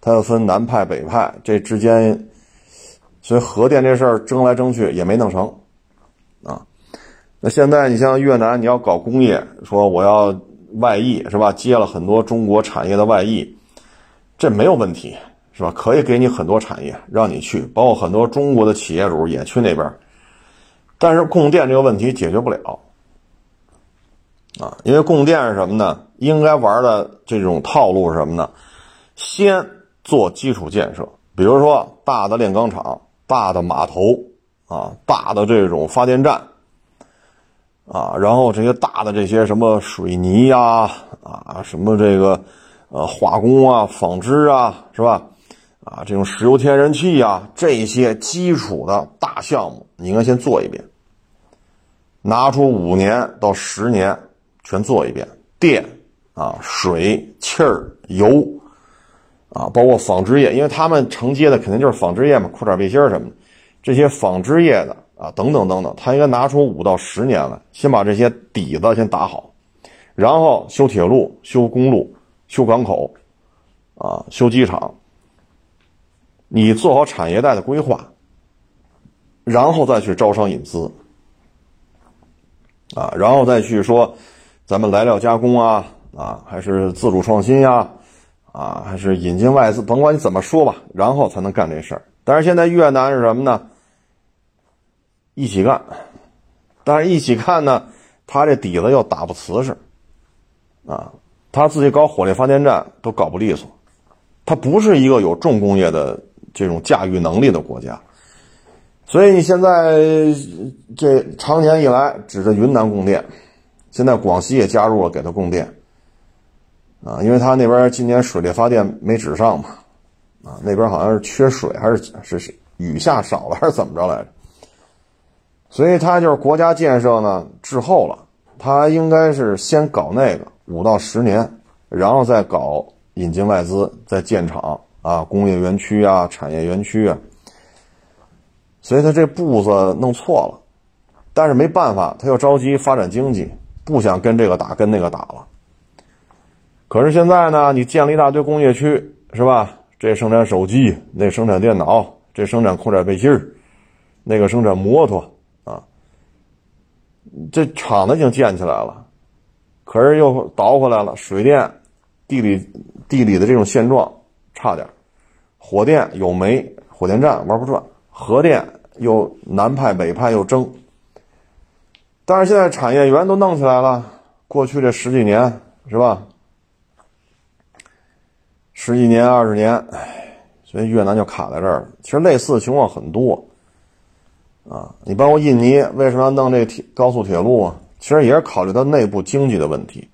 它要分南派北派，这之间，所以核电这事儿争来争去也没弄成啊。那现在你像越南，你要搞工业，说我要外溢是吧？接了很多中国产业的外溢，这没有问题。是吧？可以给你很多产业让你去，包括很多中国的企业主也去那边，但是供电这个问题解决不了啊！因为供电是什么呢？应该玩的这种套路是什么呢？先做基础建设，比如说大的炼钢厂、大的码头啊、大的这种发电站啊，然后这些大的这些什么水泥呀啊，什么这个呃化工啊、纺织啊，是吧？啊，这种石油天然气呀，这些基础的大项目，你应该先做一遍，拿出五年到十年全做一遍。电啊，水、气儿、油啊，包括纺织业，因为他们承接的肯定就是纺织业嘛，裤衩背心什么的，这些纺织业的啊，等等等等，他应该拿出五到十年来，先把这些底子先打好，然后修铁路、修公路、修港口，啊，修机场。你做好产业带的规划，然后再去招商引资，啊，然后再去说，咱们来料加工啊，啊，还是自主创新呀，啊，还是引进外资，甭管你怎么说吧，然后才能干这事儿。但是现在越南是什么呢？一起干，但是一起干呢，他这底子又打不瓷实，啊，他自己搞火力发电站都搞不利索，他不是一个有重工业的。这种驾驭能力的国家，所以你现在这常年以来指着云南供电，现在广西也加入了给他供电，啊，因为他那边今年水力发电没指上嘛，啊，那边好像是缺水还是是雨下少了还是怎么着来着，所以他就是国家建设呢滞后了，他应该是先搞那个五到十年，然后再搞引进外资，再建厂。啊，工业园区啊，产业园区啊，所以他这步子弄错了，但是没办法，他又着急发展经济，不想跟这个打，跟那个打了。可是现在呢，你建了一大堆工业区，是吧？这生产手机，那生产电脑，这生产裤衩背心，那个生产摩托啊，这厂子已经建起来了，可是又倒回来了，水电地理地理的这种现状差点。火电有煤，火电站玩不转；核电又南派北派又争。但是现在产业园都弄起来了，过去这十几年是吧？十几年、二十年，唉，所以越南就卡在这儿了。其实类似的情况很多啊。你包括印尼，为什么要弄这个铁高速铁路啊？其实也是考虑到内部经济的问题。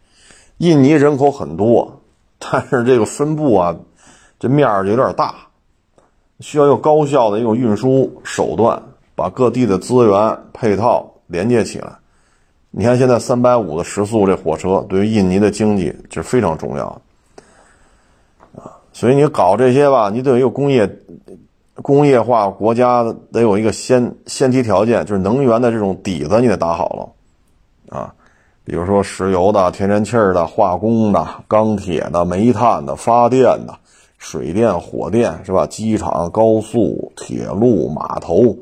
印尼人口很多，但是这个分布啊。这面儿有点大，需要用高效的一种运输手段，把各地的资源配套连接起来。你看，现在三百五的时速这火车，对于印尼的经济是非常重要的啊。所以你搞这些吧，你得有工业工业化国家得有一个先先提条件，就是能源的这种底子你得打好了。啊，比如说石油的、天然气的、化工的、钢铁的、煤炭的、发电的、水电、火电，是吧？机场、高速、铁路、码头，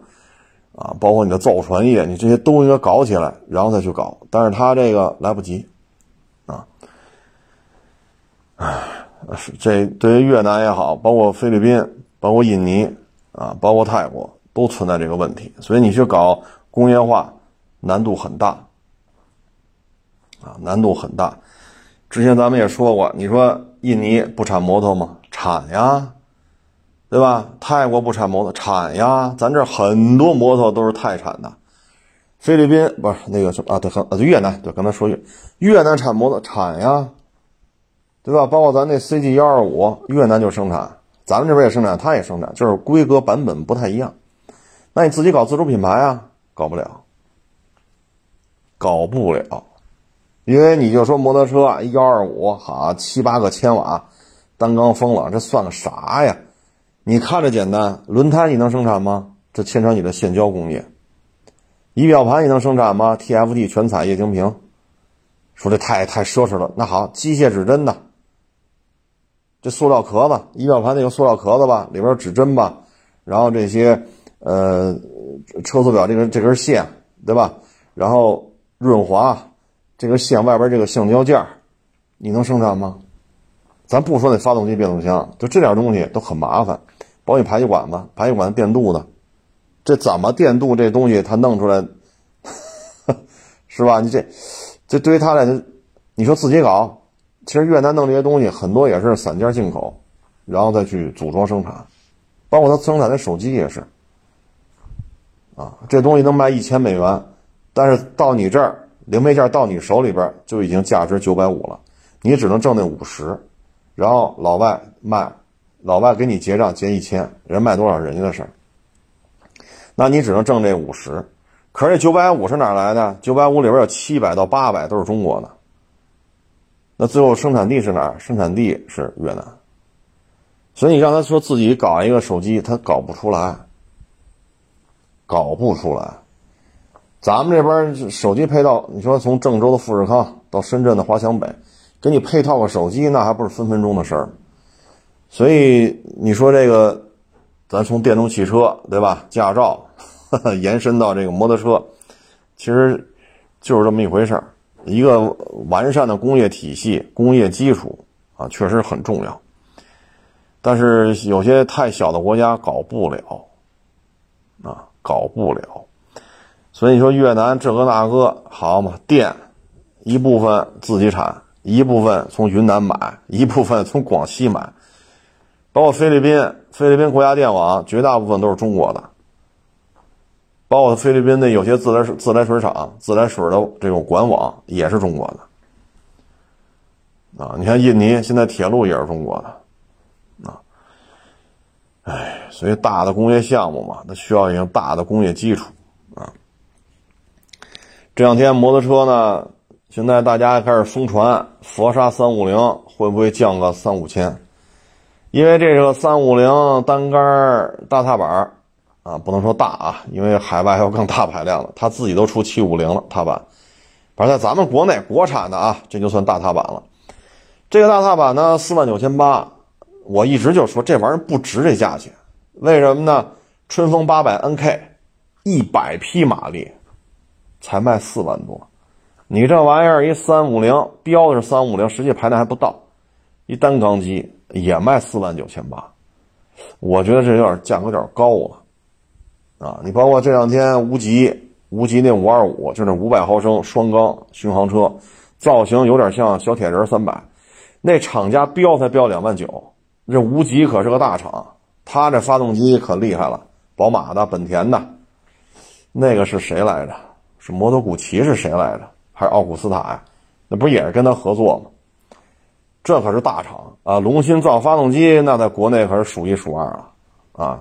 啊，包括你的造船业，你这些都应该搞起来，然后再去搞。但是他这个来不及，啊，唉，这对于越南也好，包括菲律宾、包括印尼啊，包括泰国，都存在这个问题。所以你去搞工业化，难度很大。啊，难度很大。之前咱们也说过，你说印尼不产摩托吗？产呀，对吧？泰国不产摩托，产呀。咱这很多摩托都是泰产的。菲律宾不是那个什么啊？对，啊，越南对，刚才说越越南产摩托产呀，对吧？包括咱那 CG 幺二五，越南就生产，咱们这边也生产，它也生产，就是规格版本不太一样。那你自己搞自主品牌啊？搞不了，搞不了。因为你就说摩托车幺二五，好七八个千瓦，单缸封了，这算个啥呀？你看着简单，轮胎你能生产吗？这牵扯你的橡胶工业。仪表盘你能生产吗？TFT 全彩液晶屏，说这太太奢侈了。那好，机械指针的，这塑料壳子，仪表盘那个塑料壳子吧，里边指针吧，然后这些呃车速表这根这根线，对吧？然后润滑。这个线外边这个橡胶件你能生产吗？咱不说那发动机、变速箱，就这点东西都很麻烦。包括排气管子，排气管子电镀的，这怎么电镀这东西它弄出来，是吧？你这这对于他来说，你说自己搞，其实越南弄这些东西很多也是散件进口，然后再去组装生产，包括他生产的手机也是，啊，这东西能卖一千美元，但是到你这儿。零配件到你手里边就已经价值九百五了，你只能挣那五十，然后老外卖，老外给你结账结一千，人卖多少人家的事儿，那你只能挣这五十，可是这九百五是哪来的？九百五里边有七百到八百都是中国的，那最后生产地是哪儿？生产地是越南，所以你让他说自己搞一个手机，他搞不出来，搞不出来。咱们这边手机配套，你说从郑州的富士康到深圳的华强北，给你配套个手机，那还不是分分钟的事儿。所以你说这个，咱从电动汽车对吧？驾照 延伸到这个摩托车，其实就是这么一回事儿。一个完善的工业体系、工业基础啊，确实很重要。但是有些太小的国家搞不了啊，搞不了。所以你说越南这个那个好嘛？电一部分自己产，一部分从云南买，一部分从广西买，包括菲律宾，菲律宾国家电网绝大部分都是中国的，包括菲律宾的有些自来水自来水厂、自来水的这种管网也是中国的。啊，你看印尼现在铁路也是中国的，啊，哎，所以大的工业项目嘛，它需要一个大的工业基础啊。这两天摩托车呢，现在大家开始疯传佛沙三五零会不会降个三五千？因为这个三五零单杆大踏板啊，不能说大啊，因为海外还有更大排量的，它自己都出七五零了踏板。反正在咱们国内国产的啊，这就算大踏板了。这个大踏板呢，四万九千八，我一直就说这玩意儿不值这价钱，为什么呢？春风八百 NK，一百匹马力。才卖四万多，你这玩意儿一三五零标的是三五零，实际排量还不到，一单缸机也卖四万九千八，我觉得这有点价格有点高啊，啊，你包括这两天无极，无极那五二五就是五百毫升双缸巡航车，造型有点像小铁人三百，那厂家标才标两万九，这无极可是个大厂，他这发动机可厉害了，宝马的、本田的，那个是谁来着？是摩托古奇是谁来着？还是奥古斯塔呀？那不也是跟他合作吗？这可是大厂啊！龙芯造发动机，那在国内可是数一数二啊！啊，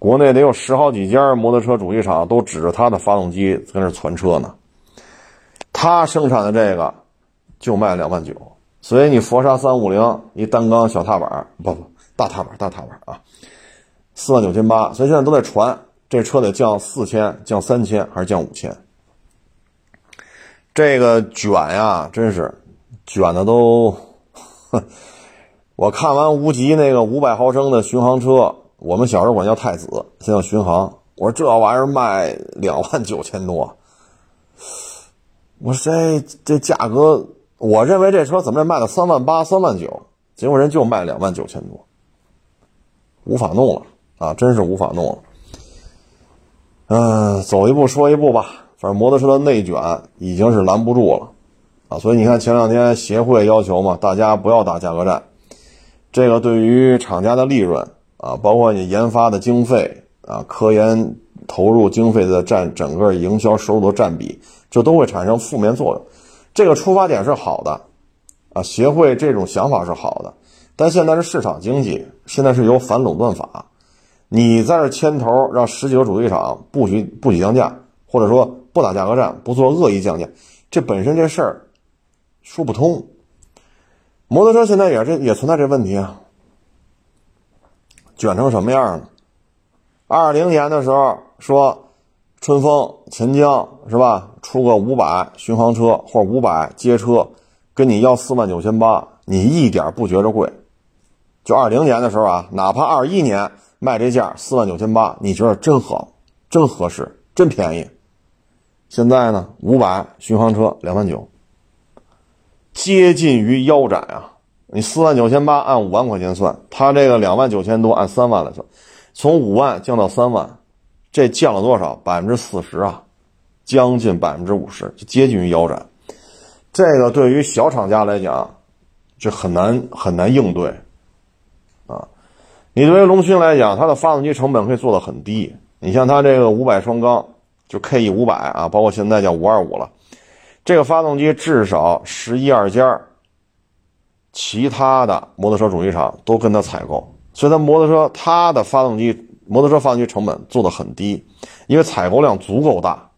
国内得有十好几家摩托车主机厂都指着他的发动机跟那传车呢。他生产的这个就卖两万九，所以你佛沙三五零一单缸小踏板，不不大踏板大踏板啊，四万九千八，所以现在都在传。这车得降四千，降三千还是降五千？这个卷呀，真是卷的都，我看完无极那个五百毫升的巡航车，我们小时候管叫太子，现在巡航。我说这玩意儿卖两万九千多，我说这这价格，我认为这车怎么也卖了三万八、三万九，结果人就卖两万九千多，无法弄了啊，真是无法弄了。嗯，走一步说一步吧。反正摩托车的内卷已经是拦不住了，啊，所以你看前两天协会要求嘛，大家不要打价格战，这个对于厂家的利润啊，包括你研发的经费啊，科研投入经费的占整个营销收入的占比，这都会产生负面作用。这个出发点是好的，啊，协会这种想法是好的，但现在是市场经济，现在是有反垄断法，你在这牵头让十几个主机厂不许不许降价，或者说。不打价格战，不做恶意降价，这本身这事儿说不通。摩托车现在也这也存在这问题啊，卷成什么样了？二零年的时候说春风、钱江是吧，出个五百巡航车或五百街车，跟你要四万九千八，你一点不觉着贵。就二零年的时候啊，哪怕二一年卖这价四万九千八，你觉得真好，真合适，真便宜。现在呢，五百巡航车两万九，接近于腰斩啊！你四万九千八按五万块钱算，它这个两万九千多按三万来算，从五万降到三万，这降了多少？百分之四十啊，将近百分之五十，接近于腰斩。这个对于小厂家来讲，这很难很难应对啊！你对于龙芯来讲，它的发动机成本可以做的很低，你像它这个五百双缸。就 K E 五百啊，包括现在叫五二五了，这个发动机至少十一二家其他的摩托车主机厂都跟他采购，所以它摩托车它的发动机摩托车发动机成本做的很低，因为采购量足够大，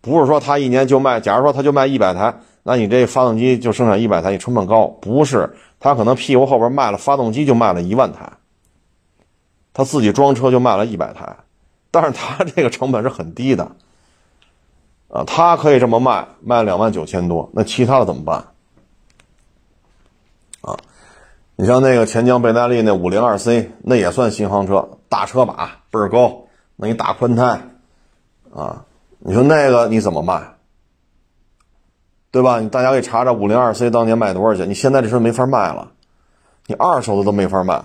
不是说他一年就卖，假如说他就卖一百台，那你这发动机就生产一百台，你成本高，不是，他可能屁股后边卖了发动机就卖了一万台，他自己装车就卖了一百台。但是它这个成本是很低的，啊，它可以这么卖，卖两万九千多，那其他的怎么办？啊，你像那个钱江倍耐力那五零二 C，那也算新航车，大车把倍儿高，那一大宽胎，啊，你说那个你怎么卖？对吧？你大家可以查查五零二 C 当年卖多少钱，你现在这车没法卖了，你二手的都没法卖。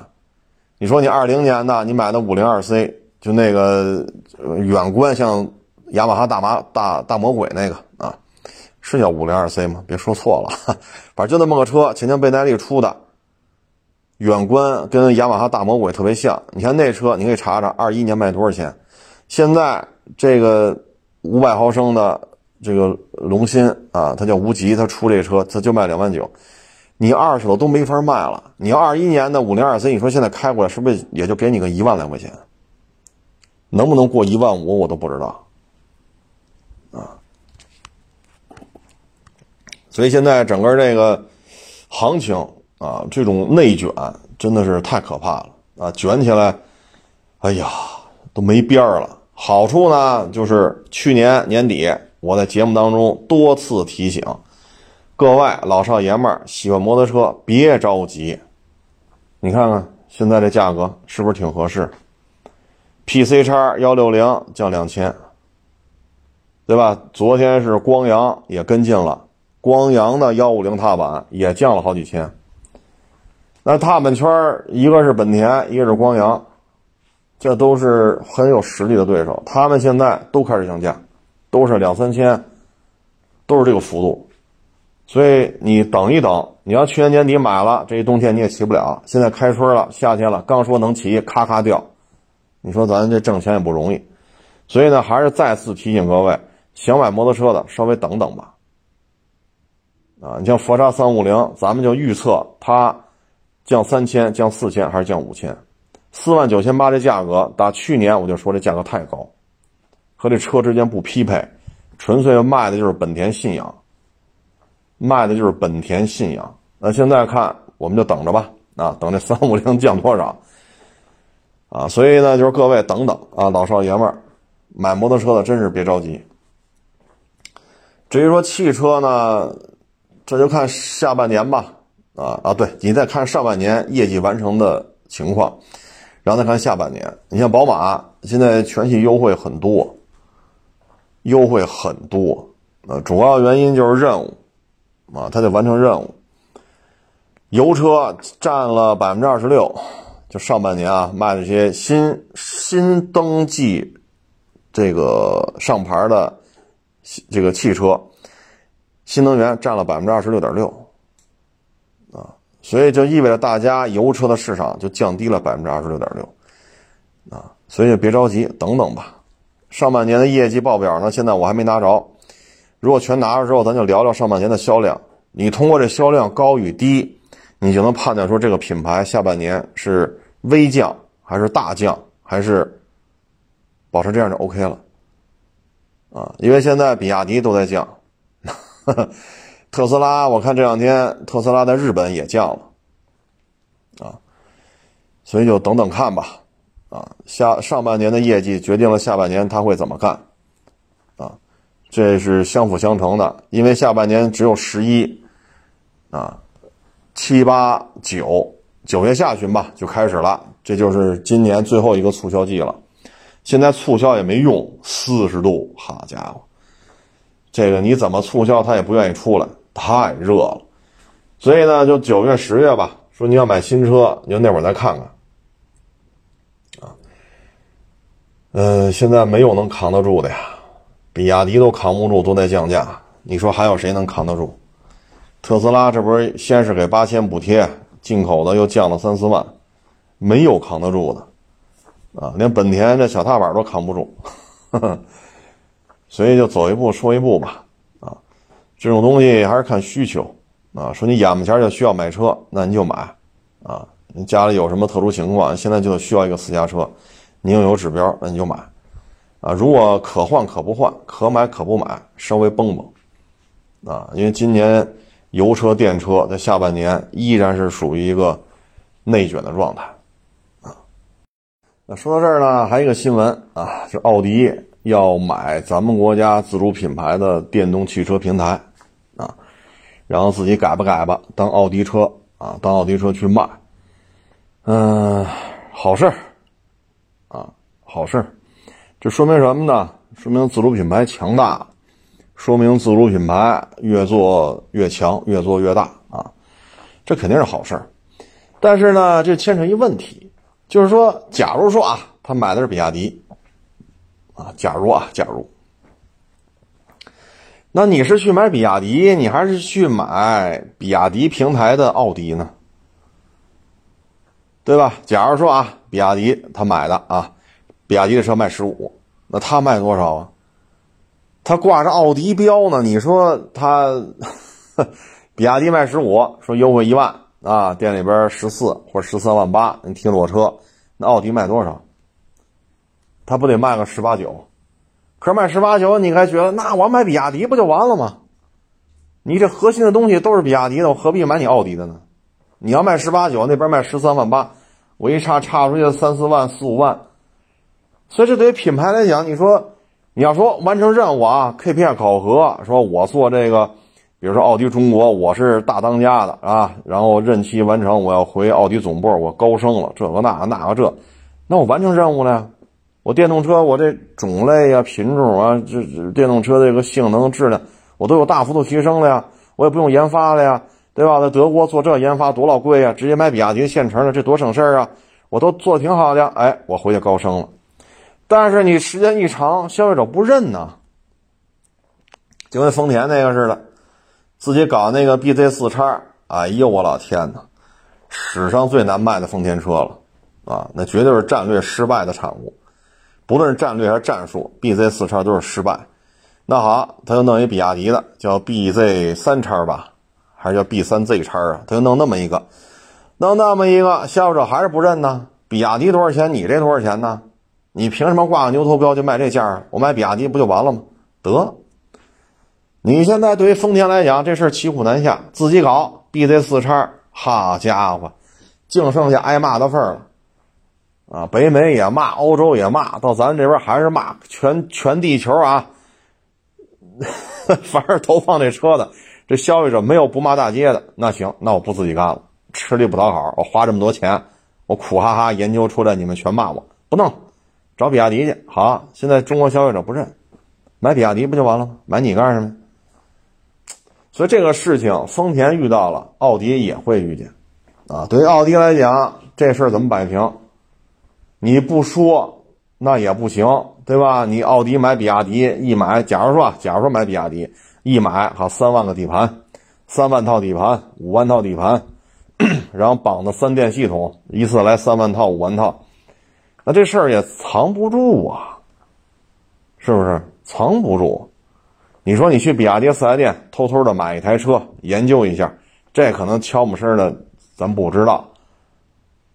你说你二零年的你买的五零二 C。就那个远观像雅马哈大马大大魔鬼那个啊，是叫五零二 C 吗？别说错了，反正就那么个车，前江倍耐力出的，远观跟雅马哈大魔鬼特别像。你看那车，你可以查查，二一年卖多少钱？现在这个五百毫升的这个龙芯啊，它叫无极，它出这车，它就卖两万九，你二手的都没法卖了。你要二一年的五零二 C，你说现在开过来是不是也就给你个一万来块钱？能不能过一万五，我都不知道，啊，所以现在整个这个行情啊，这种内卷真的是太可怕了啊！卷起来，哎呀，都没边儿了。好处呢，就是去年年底我在节目当中多次提醒各位老少爷们儿喜欢摩托车，别着急，你看看现在这价格是不是挺合适？P C 叉幺六零降两千，对吧？昨天是光阳也跟进了，光阳的幺五零踏板也降了好几千。那踏板圈一个是本田，一个是光阳，这都是很有实力的对手，他们现在都开始降价，都是两三千，都是这个幅度。所以你等一等，你要去年年底买了，这一冬天你也骑不了。现在开春了，夏天了，刚说能骑，咔咔掉。你说咱这挣钱也不容易，所以呢，还是再次提醒各位，想买摩托车的稍微等等吧。啊，你像佛沙三五零，咱们就预测它降三千、降四千还是降五千？四万九千八这价格，打去年我就说这价格太高，和这车之间不匹配，纯粹卖的就是本田信仰，卖的就是本田信仰。那现在看，我们就等着吧，啊，等这三五零降多少？啊，所以呢，就是各位等等啊，老少爷们儿买摩托车的真是别着急。至于说汽车呢，这就看下半年吧。啊啊，对你再看上半年业绩完成的情况，然后再看下半年。你像宝马现在全系优惠很多，优惠很多。呃，主要原因就是任务啊，它得完成任务。油车占了百分之二十六，就上半年啊卖这些新新登记这个上牌的这个汽车，新能源占了百分之二十六点六。啊所以就意味着大家油车的市场就降低了百分之二十六点六，啊，所以别着急，等等吧。上半年的业绩报表呢，现在我还没拿着。如果全拿着之后，咱就聊聊上半年的销量。你通过这销量高与低，你就能判断出这个品牌下半年是微降还是大降，还是保持这样就 OK 了。啊，因为现在比亚迪都在降。特斯拉，我看这两天特斯拉在日本也降了，啊，所以就等等看吧，啊，下上半年的业绩决定了下半年他会怎么干，啊，这是相辅相成的，因为下半年只有十一，啊，七八九九月下旬吧就开始了，这就是今年最后一个促销季了，现在促销也没用，四十度，好家伙，这个你怎么促销他也不愿意出来。太热了，所以呢，就九月、十月吧。说你要买新车，你就那会儿再看看。啊，嗯，现在没有能扛得住的呀，比亚迪都扛不住，都在降价。你说还有谁能扛得住？特斯拉这不是先是给八千补贴，进口的又降了三四万，没有扛得住的。啊，连本田这小踏板都扛不住，所以就走一步说一步吧。啊这种东西还是看需求啊。说你眼巴前就需要买车，那你就买啊。你家里有什么特殊情况，现在就需要一个私家车，你又有指标，那你就买啊。如果可换可不换，可买可不买，稍微绷绷啊。因为今年油车、电车在下半年依然是属于一个内卷的状态啊。那说到这儿呢，还有一个新闻啊，就奥迪要买咱们国家自主品牌的电动汽车平台。啊，然后自己改吧改吧，当奥迪车啊，当奥迪车去卖，嗯，好事儿，啊，好事儿，这说明什么呢？说明自主品牌强大，说明自主品牌越做越强，越做越大啊，这肯定是好事儿。但是呢，这牵扯一问题，就是说，假如说啊，他买的是比亚迪，啊，假如啊，假如。那你是去买比亚迪，你还是去买比亚迪平台的奥迪呢？对吧？假如说啊，比亚迪他买的啊，比亚迪的车卖十五，那他卖多少啊？他挂着奥迪标呢？你说他比亚迪卖十五，说优惠一万啊，店里边十四或者十三万八，你提裸车，那奥迪卖多少？他不得卖个十八九？可是卖十八九，你还觉得那我买比亚迪不就完了吗？你这核心的东西都是比亚迪的，我何必买你奥迪的呢？你要卖十八九，那边卖十三万八，我一差差出去三四万四五万，所以这对于品牌来讲，你说你要说完成任务啊，KPI 考核，说我做这个，比如说奥迪中国，我是大当家的啊，然后任期完成，我要回奥迪总部，我高升了，这个那个那个这，那我完成任务了。我电动车，我这种类呀、品种啊，这这电动车这个性能、质量，我都有大幅度提升了呀。我也不用研发了呀，对吧？在德国做这研发多老贵呀，直接买比亚迪现成的，这多省事儿啊！我都做的挺好的，哎，我回去高升了。但是你时间一长，消费者不认呐，就跟丰田那个似的，自己搞那个 BZ 四叉，哎呦我老天呐，史上最难卖的丰田车了啊！那绝对是战略失败的产物。不论是战略还是战术，BZ 四叉都是失败。那好，他就弄一比亚迪的，叫 BZ 三叉吧，还是叫 B 三 Z 叉啊？他就弄那么一个，弄那么一个，消费者还是不认呢。比亚迪多少钱？你这多少钱呢？你凭什么挂个牛头标就卖这价啊？我买比亚迪不就完了吗？得，你现在对于丰田来讲，这事儿骑虎难下，自己搞 BZ 四叉，好家伙，净剩下挨骂的份儿了。啊，北美也骂，欧洲也骂，到咱这边还是骂，全全地球啊，凡是投放这车的，这消费者没有不骂大街的，那行，那我不自己干了，吃力不讨好，我花这么多钱，我苦哈哈研究出来，你们全骂我，不弄，找比亚迪去。好，现在中国消费者不认，买比亚迪不就完了吗？买你干什么？所以这个事情，丰田遇到了，奥迪也会遇见，啊，对于奥迪来讲，这事儿怎么摆平？你不说，那也不行，对吧？你奥迪买比亚迪，一买，假如说，假如说买比亚迪，一买好三万个底盘，三万套底盘，五万套底盘，然后绑的三电系统，一次来三万套、五万套，那这事儿也藏不住啊，是不是？藏不住。你说你去比亚迪四 S 店偷偷的买一台车研究一下，这可能悄没声的，咱不知道，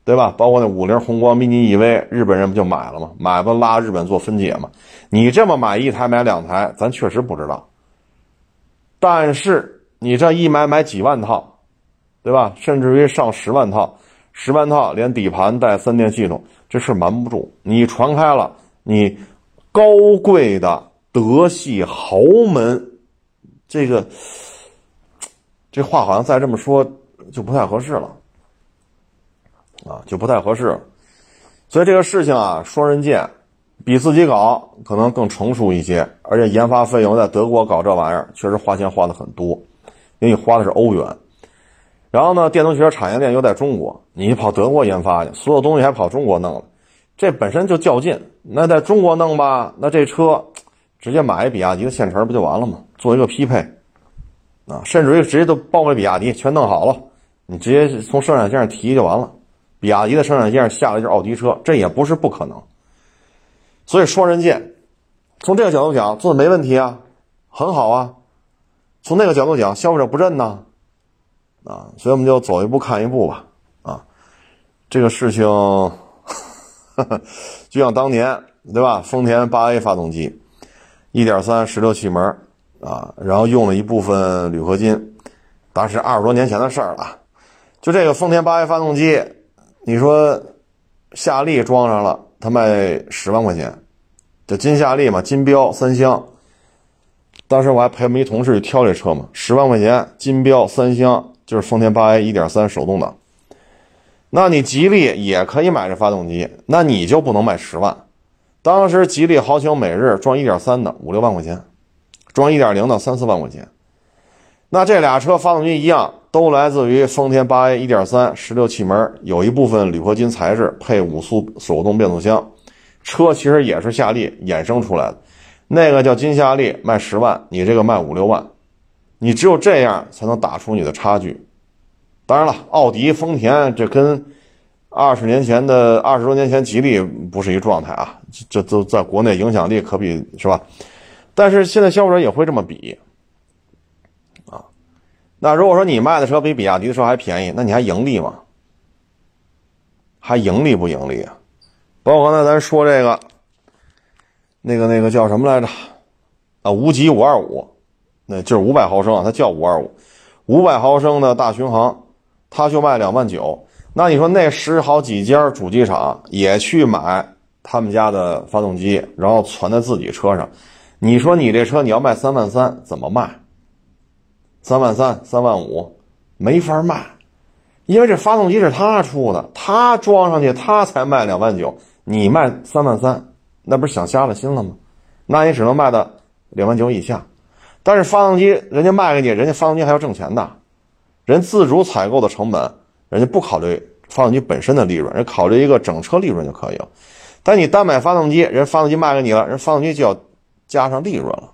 对吧？包括那五菱宏光 mini EV，日本人不就买了吗？买不拉日本做分解吗？你这么买一台买两台，咱确实不知道。但是你这一买买几万套，对吧？甚至于上十万套，十万套连底盘带三电系统，这事瞒不住。你传开了，你高贵的。德系豪门，这个这话好像再这么说就不太合适了，啊，就不太合适。所以这个事情啊，双刃剑，比自己搞可能更成熟一些，而且研发费用在德国搞这玩意儿，确实花钱花的很多，因为你花的是欧元。然后呢，电动汽车产业链又在中国，你跑德国研发去，所有东西还跑中国弄了，这本身就较劲。那在中国弄吧，那这车。直接买一比亚迪的现成不就完了吗？做一个匹配，啊，甚至于直接都包给比亚迪，全弄好了，你直接从生产线上提就完了。比亚迪的生产线上下来就是奥迪车，这也不是不可能。所以双刃剑，从这个角度讲做的没问题啊，很好啊。从那个角度讲，消费者不认呢，啊所以我们就走一步看一步吧，啊，这个事情 就像当年对吧？丰田八 A 发动机。一点三十六气门啊，然后用了一部分铝合金，当时二十多年前的事儿了。就这个丰田八 A 发动机，你说夏利装上了，它卖十万块钱，叫金夏利嘛，金标三厢。当时我还陪我们一同事去挑这车嘛，十万块钱金标三厢，就是丰田八 A 一点三手动挡。那你吉利也可以买这发动机，那你就不能卖十万。当时吉利豪情每日装1.3的五六万块钱，装1.0的三四万块钱。那这俩车发动机一样，都来自于丰田 8A 1.3十六气门，有一部分铝合金材质，配五速手动变速箱。车其实也是夏利衍生出来的，那个叫金夏利，卖十万，你这个卖五六万，你只有这样才能打出你的差距。当然了，奥迪、丰田这跟。二十年前的二十多年前，吉利不是一状态啊，这都在国内影响力可比是吧？但是现在消费者也会这么比啊。那如果说你卖的车比比亚迪的车还便宜，那你还盈利吗？还盈利不盈利啊？包括刚才咱说这个，那个那个叫什么来着？啊，无极五二五，那就是五百毫升啊，它叫五二五，五百毫升的大巡航，它就卖两万九。那你说那十好几家主机厂也去买他们家的发动机，然后存在自己车上，你说你这车你要卖三万三怎么卖？三万三、三万五没法卖，因为这发动机是他出的，他装上去他才卖两万九，你卖三万三，那不是想瞎了心了吗？那你只能卖到两万九以下。但是发动机人家卖给你，人家发动机还要挣钱的，人自主采购的成本。人家不考虑发动机本身的利润，人考虑一个整车利润就可以了。但你单买发动机，人发动机卖给你了，人发动机就要加上利润了，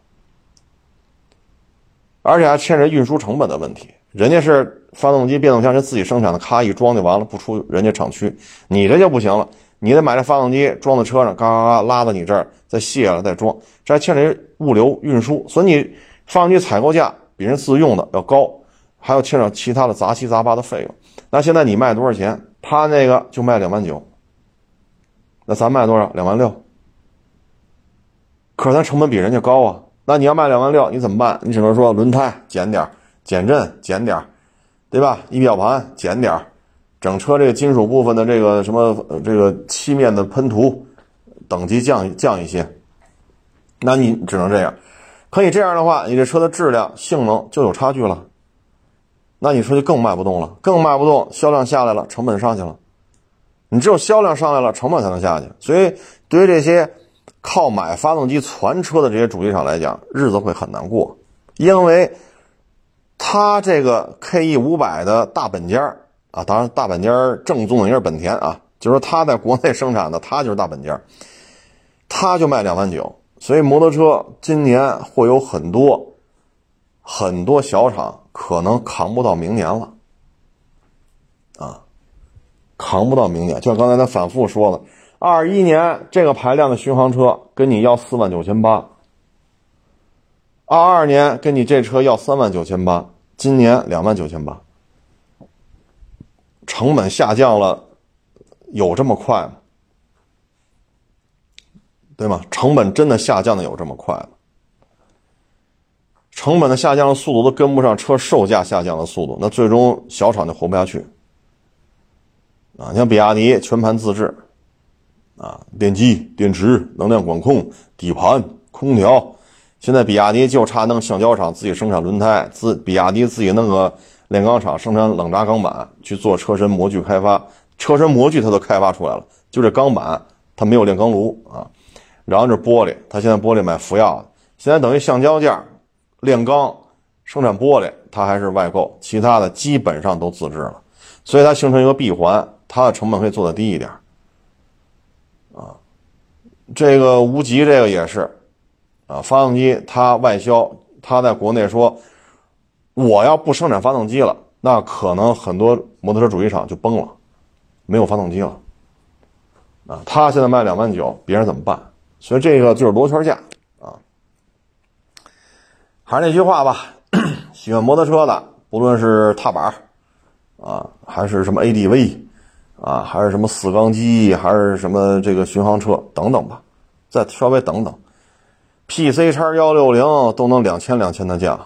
而且还牵扯运输成本的问题。人家是发动机、变速箱人自己生产的，咔一装就完了，不出人家厂区。你这就不行了，你得买这发动机装在车上，嘎嘎嘎拉到你这儿，再卸了再装，这还牵扯物流运输，所以你发动机采购价比人自用的要高，还要牵扯其他的杂七杂八的费用。那现在你卖多少钱？他那个就卖两万九，那咱卖多少？两万六。可是咱成本比人家高啊。那你要卖两万六，你怎么办？你只能说轮胎减点减震减点对吧？仪表盘减点整车这个金属部分的这个什么这个漆面的喷涂等级降降一些。那你只能这样。可以这样的话，你这车的质量、性能就有差距了。那你说就更卖不动了，更卖不动，销量下来了，成本上去了。你只有销量上来了，成本才能下去。所以，对于这些靠买发动机传车的这些主机厂来讲，日子会很难过，因为他这个 KE 五百的大本家啊，当然大本家正宗的也是本田啊，就是说他在国内生产的，他就是大本家，他就卖两万九。所以，摩托车今年会有很多很多小厂可能扛不到明年了，啊。扛不到明年，就像刚才他反复说的，二一年这个排量的巡航车跟你要四万九千八，二二年跟你这车要三万九千八，今年两万九千八，成本下降了，有这么快吗？对吗？成本真的下降的有这么快吗？成本的下降的速度都跟不上车售价下降的速度，那最终小厂就活不下去。啊，你像比亚迪全盘自制，啊，电机、电池、能量管控、底盘、空调，现在比亚迪就差弄橡胶厂自己生产轮胎，自比亚迪自己弄个炼钢厂生产冷轧钢板去做车身模具开发，车身模具它都开发出来了，就这钢板它没有炼钢炉啊，然后这玻璃，它现在玻璃买福耀的，现在等于橡胶件炼钢生产玻璃它还是外购，其他的基本上都自制了，所以它形成一个闭环。它的成本可以做的低一点，啊，这个无极这个也是，啊，发动机它外销，它在国内说，我要不生产发动机了，那可能很多摩托车主机厂就崩了，没有发动机了，啊，他现在卖两万九，别人怎么办？所以这个就是螺圈价啊。还是那句话吧，喜欢摩托车的，不论是踏板，啊，还是什么 ADV。啊，还是什么四缸机，还是什么这个巡航车等等吧，再稍微等等，PC 叉幺六零都能两千两千的降，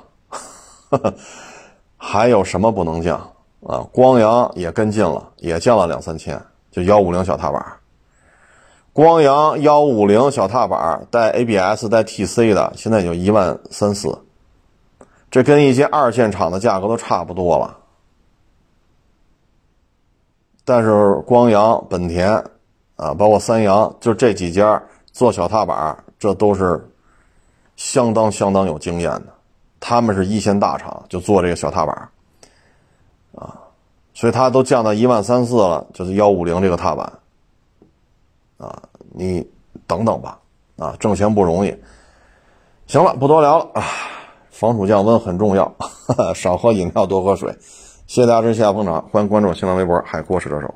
还有什么不能降啊？光阳也跟进了，也降了两三千，就幺五零小踏板，光阳幺五零小踏板带 ABS 带 TC 的，现在就一万三四，这跟一些二线厂的价格都差不多了。但是光阳、本田，啊，包括三阳，就这几家做小踏板，这都是相当相当有经验的。他们是一线大厂，就做这个小踏板，啊，所以它都降到一万三四了，就是幺五零这个踏板，啊，你等等吧，啊，挣钱不容易。行了，不多聊了啊，防暑降温很重要，少喝饮料，多喝水。谢谢大家支持，谢谢捧场，欢迎关注新浪微博“海阔试车手”。